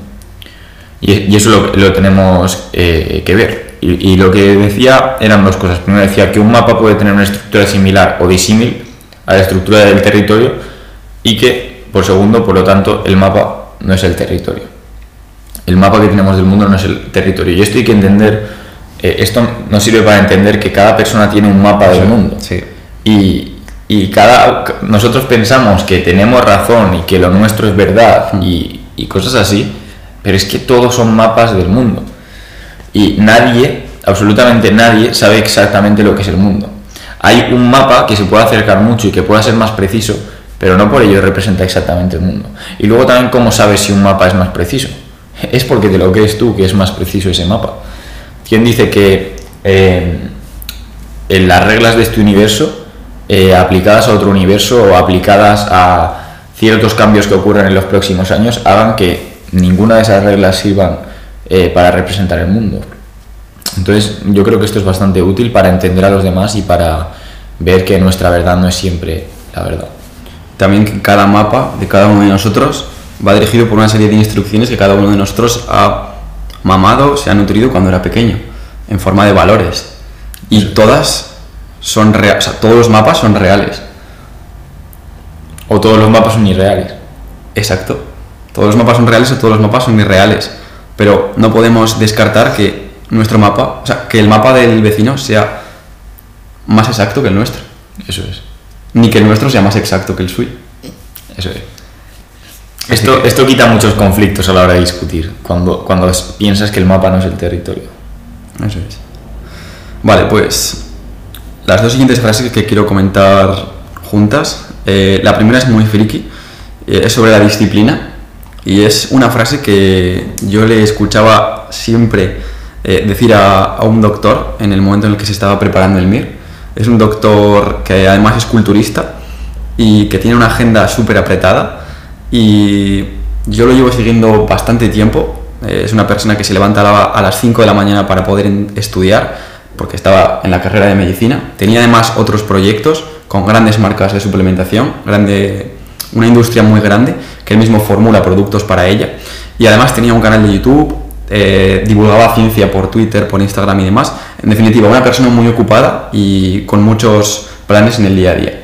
Y, eso lo, lo tenemos eh, que ver. Y, y, lo que decía eran dos cosas. Primero decía que un mapa puede tener una estructura similar o disímil a la estructura del territorio y que, por segundo, por lo tanto, el mapa no es el territorio. El mapa que tenemos del mundo no es el territorio. Y esto hay que entender, eh, esto nos sirve para entender que cada persona tiene un mapa del mundo. Sí. Y, y cada, nosotros pensamos que tenemos razón y que lo nuestro es verdad Mm. y, y cosas así, pero es que todos son mapas del mundo. Y nadie, absolutamente nadie, sabe exactamente lo que es el mundo. Hay un mapa que se puede acercar mucho y que pueda ser más preciso, pero no por ello representa exactamente el mundo. Y luego también cómo sabes si un mapa es más preciso. Es porque te lo crees tú que es más preciso ese mapa. ¿Quién dice que eh, en las reglas de este universo, eh, aplicadas a otro universo o aplicadas a ciertos cambios que ocurran en los próximos años, hagan que ninguna de esas reglas sirvan eh, para representar el mundo? Entonces yo creo que esto es bastante útil para entender a los demás y para ver que nuestra verdad no es siempre la verdad. También cada mapa de cada uno de nosotros va dirigido por una serie de instrucciones que cada uno de nosotros ha mamado, se ha nutrido cuando era pequeño, en forma de valores. Y todas son reales, o sea, todos los mapas son reales. O todos los mapas son irreales. Exacto. Todos los mapas son reales o todos los mapas son irreales. Pero no podemos descartar que nuestro mapa, o sea, que el mapa del vecino sea más exacto que el nuestro. Eso es. Ni que el nuestro sea más exacto que el suyo. Eso es. Esto, que- esto quita muchos conflictos a la hora de discutir, cuando, cuando piensas que el mapa no es el territorio. Eso es. Vale, pues las dos siguientes frases que quiero comentar juntas. eh, la primera es muy friki, eh, es sobre la disciplina y es una frase que yo le escuchaba siempre eh, decir a, a un doctor en el momento en el que se estaba preparando el MIR. Es un doctor que además es culturista y que tiene una agenda súper apretada y yo lo llevo siguiendo bastante tiempo. Eh, es una persona que se levanta a, la- a las 5 de la mañana para poder estudiar porque estaba en la carrera de medicina. Tenía además otros proyectos con grandes marcas de suplementación, grande, una industria muy grande que él mismo formula productos para ella. Y además tenía un canal de YouTube, eh, divulgaba ciencia por Twitter, por Instagram y demás. En definitiva, una persona muy ocupada y con muchos planes en el día a día.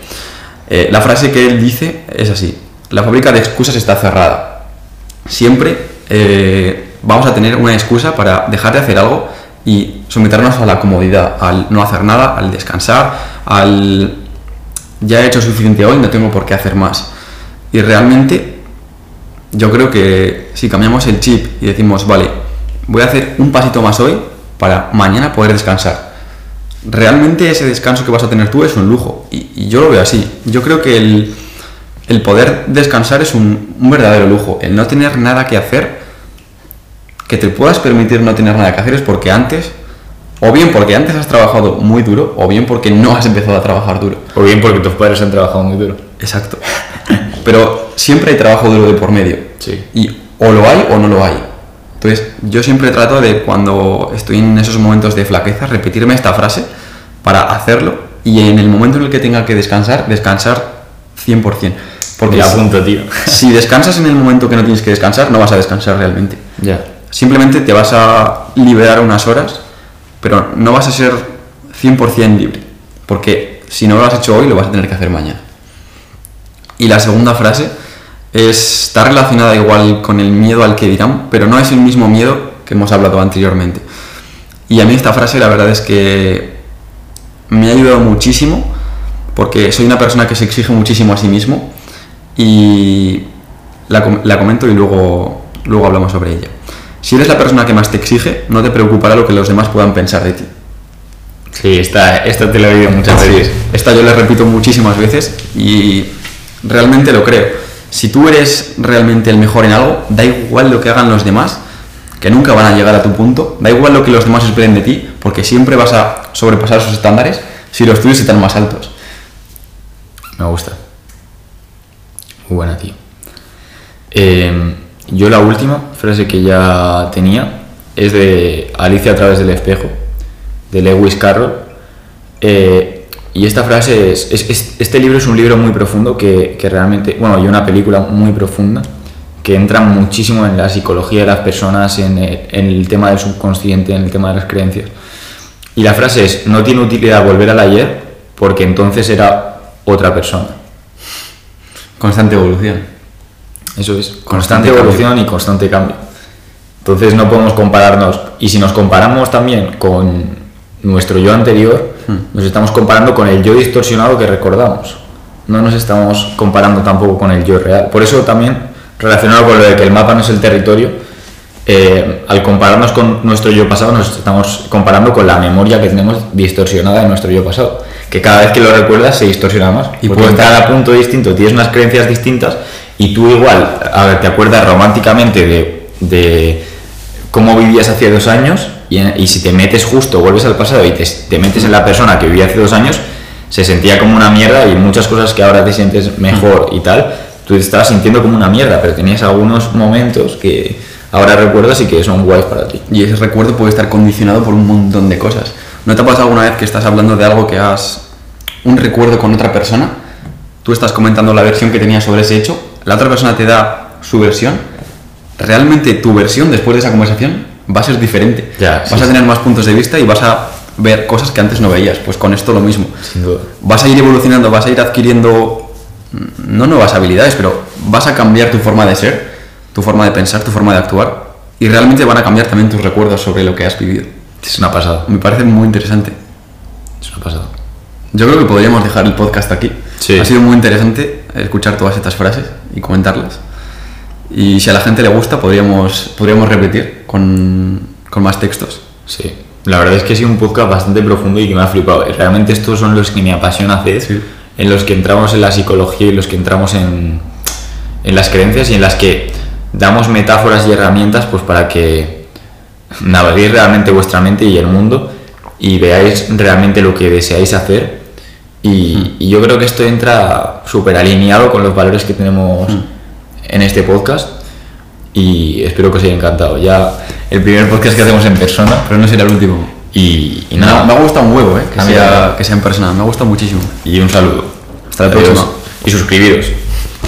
Eh, la frase que él dice es así, la fábrica de excusas está cerrada. Siempre eh, vamos a tener una excusa para dejar de hacer algo y someternos a la comodidad, al no hacer nada, al descansar, al ya he hecho suficiente hoy, no tengo por qué hacer más. Y realmente yo creo que si cambiamos el chip y decimos, vale, voy a hacer un pasito más hoy para mañana poder descansar. Realmente ese descanso que vas a tener tú es un lujo. Y, y yo lo veo así. Yo creo que el, el poder descansar es un, un verdadero lujo. El no tener nada que hacer, que te puedas permitir no tener nada que hacer es porque antes, o bien porque antes has trabajado muy duro, o bien porque no has empezado a trabajar duro. O bien porque tus padres han trabajado muy duro. Exacto. Pero siempre hay trabajo duro de por medio. Sí. Y o lo hay o no lo hay. Entonces, yo siempre trato de cuando estoy en esos momentos de flaqueza, repetirme esta frase para hacerlo y en el momento en el que tenga que descansar, descansar 100%. Porque apunto, tío. si descansas en el momento que no tienes que descansar, no vas a descansar realmente. Ya. Simplemente te vas a liberar unas horas, pero no vas a ser 100% libre. Porque si no lo has hecho hoy, lo vas a tener que hacer mañana. Y la segunda frase es- está relacionada igual con el miedo al que dirán, pero no es el mismo miedo que hemos hablado anteriormente. Y a mí esta frase la verdad es que me ha ayudado muchísimo porque soy una persona que se exige muchísimo a sí mismo y la, com- la comento y luego, luego hablamos sobre ella. Si eres la persona que más te exige, no te preocupará lo que los demás puedan pensar de ti. Sí, esta, esta te la he oído muchas veces. Esta yo la repito muchísimas veces y realmente lo creo. Si tú eres realmente el mejor en algo, da igual lo que hagan los demás, que nunca van a llegar a tu punto, da igual lo que los demás esperen de ti, porque siempre vas a sobrepasar esos estándares si los tuyos están más altos. Me gusta. Buena, tío. Eh, yo la última frase que ya tenía es de Alicia a través del espejo, de Lewis Carroll. Eh, y esta frase es, es- es- Este libro es un libro muy profundo que, que realmente... Bueno, y una película muy profunda que entran muchísimo en la psicología de las personas, en el, en el tema del subconsciente, en el tema de las creencias. Y la frase es, no tiene utilidad volver al ayer porque entonces era otra persona. Constante evolución. Eso es, constante, Constante evolución y constante cambio. Entonces no podemos compararnos. Y si nos comparamos también con nuestro yo anterior, nos estamos comparando con el yo distorsionado que recordamos. No nos estamos comparando tampoco con el yo real. Por eso también, relacionado con lo de que el mapa no es el territorio, eh, al compararnos con nuestro yo pasado, nos estamos comparando con la memoria que tenemos distorsionada de nuestro yo pasado. Que cada vez que lo recuerdas se distorsiona más. Y porque en cada punto distinto tienes unas creencias distintas y tú igual, a ver, te acuerdas románticamente de, de cómo vivías hace dos años y, y si te metes justo, vuelves al pasado y te, te metes en la persona que vivía hace dos años, se sentía como una mierda y muchas cosas que ahora te sientes mejor y tal, tú te estabas sintiendo como una mierda, pero tenías algunos momentos que ahora recuerdas y que son guays para ti. Y ese recuerdo puede estar condicionado por un montón de cosas. ¿No te ha pasado alguna vez que estás hablando de algo que has... un recuerdo con otra persona? Tú estás comentando la versión que tenías sobre ese hecho, la otra persona te da su versión. Realmente tu versión después de esa conversación va a ser diferente. Ya, vas sí, a sí. tener más puntos de vista y vas a ver cosas que antes no veías. Pues con esto lo mismo. Sin duda. Vas a ir evolucionando, vas a ir adquiriendo no nuevas habilidades, pero vas a cambiar tu forma de ser, tu forma de pensar, tu forma de actuar. Y realmente van a cambiar también tus recuerdos sobre lo que has vivido. Es una pasada. Me parece muy interesante. Es una pasada. Yo creo que podríamos dejar el podcast aquí. Sí. Ha sido muy interesante escuchar todas estas frases y comentarlas. Y si a la gente le gusta, podríamos, podríamos repetir con, con más textos. Sí, la verdad es que ha sido un podcast bastante profundo y que me ha flipado. Realmente estos son los que me apasiona hacer, Sí. en los que entramos en la psicología y los que entramos en, en las creencias y en las que damos metáforas y herramientas pues para que naveguéis realmente vuestra mente y el mundo y veáis realmente lo que deseáis hacer. Y, y yo creo que esto entra súper alineado con los valores que tenemos en este podcast y espero que os haya encantado. Ya el primer podcast que hacemos en persona Pero no será el último. y, nada, me ha gustado un huevo, ¿eh? que, sea, que sea en persona. Me ha gustado muchísimo. y un saludo. Hasta la Adiós. próxima. Y suscribiros.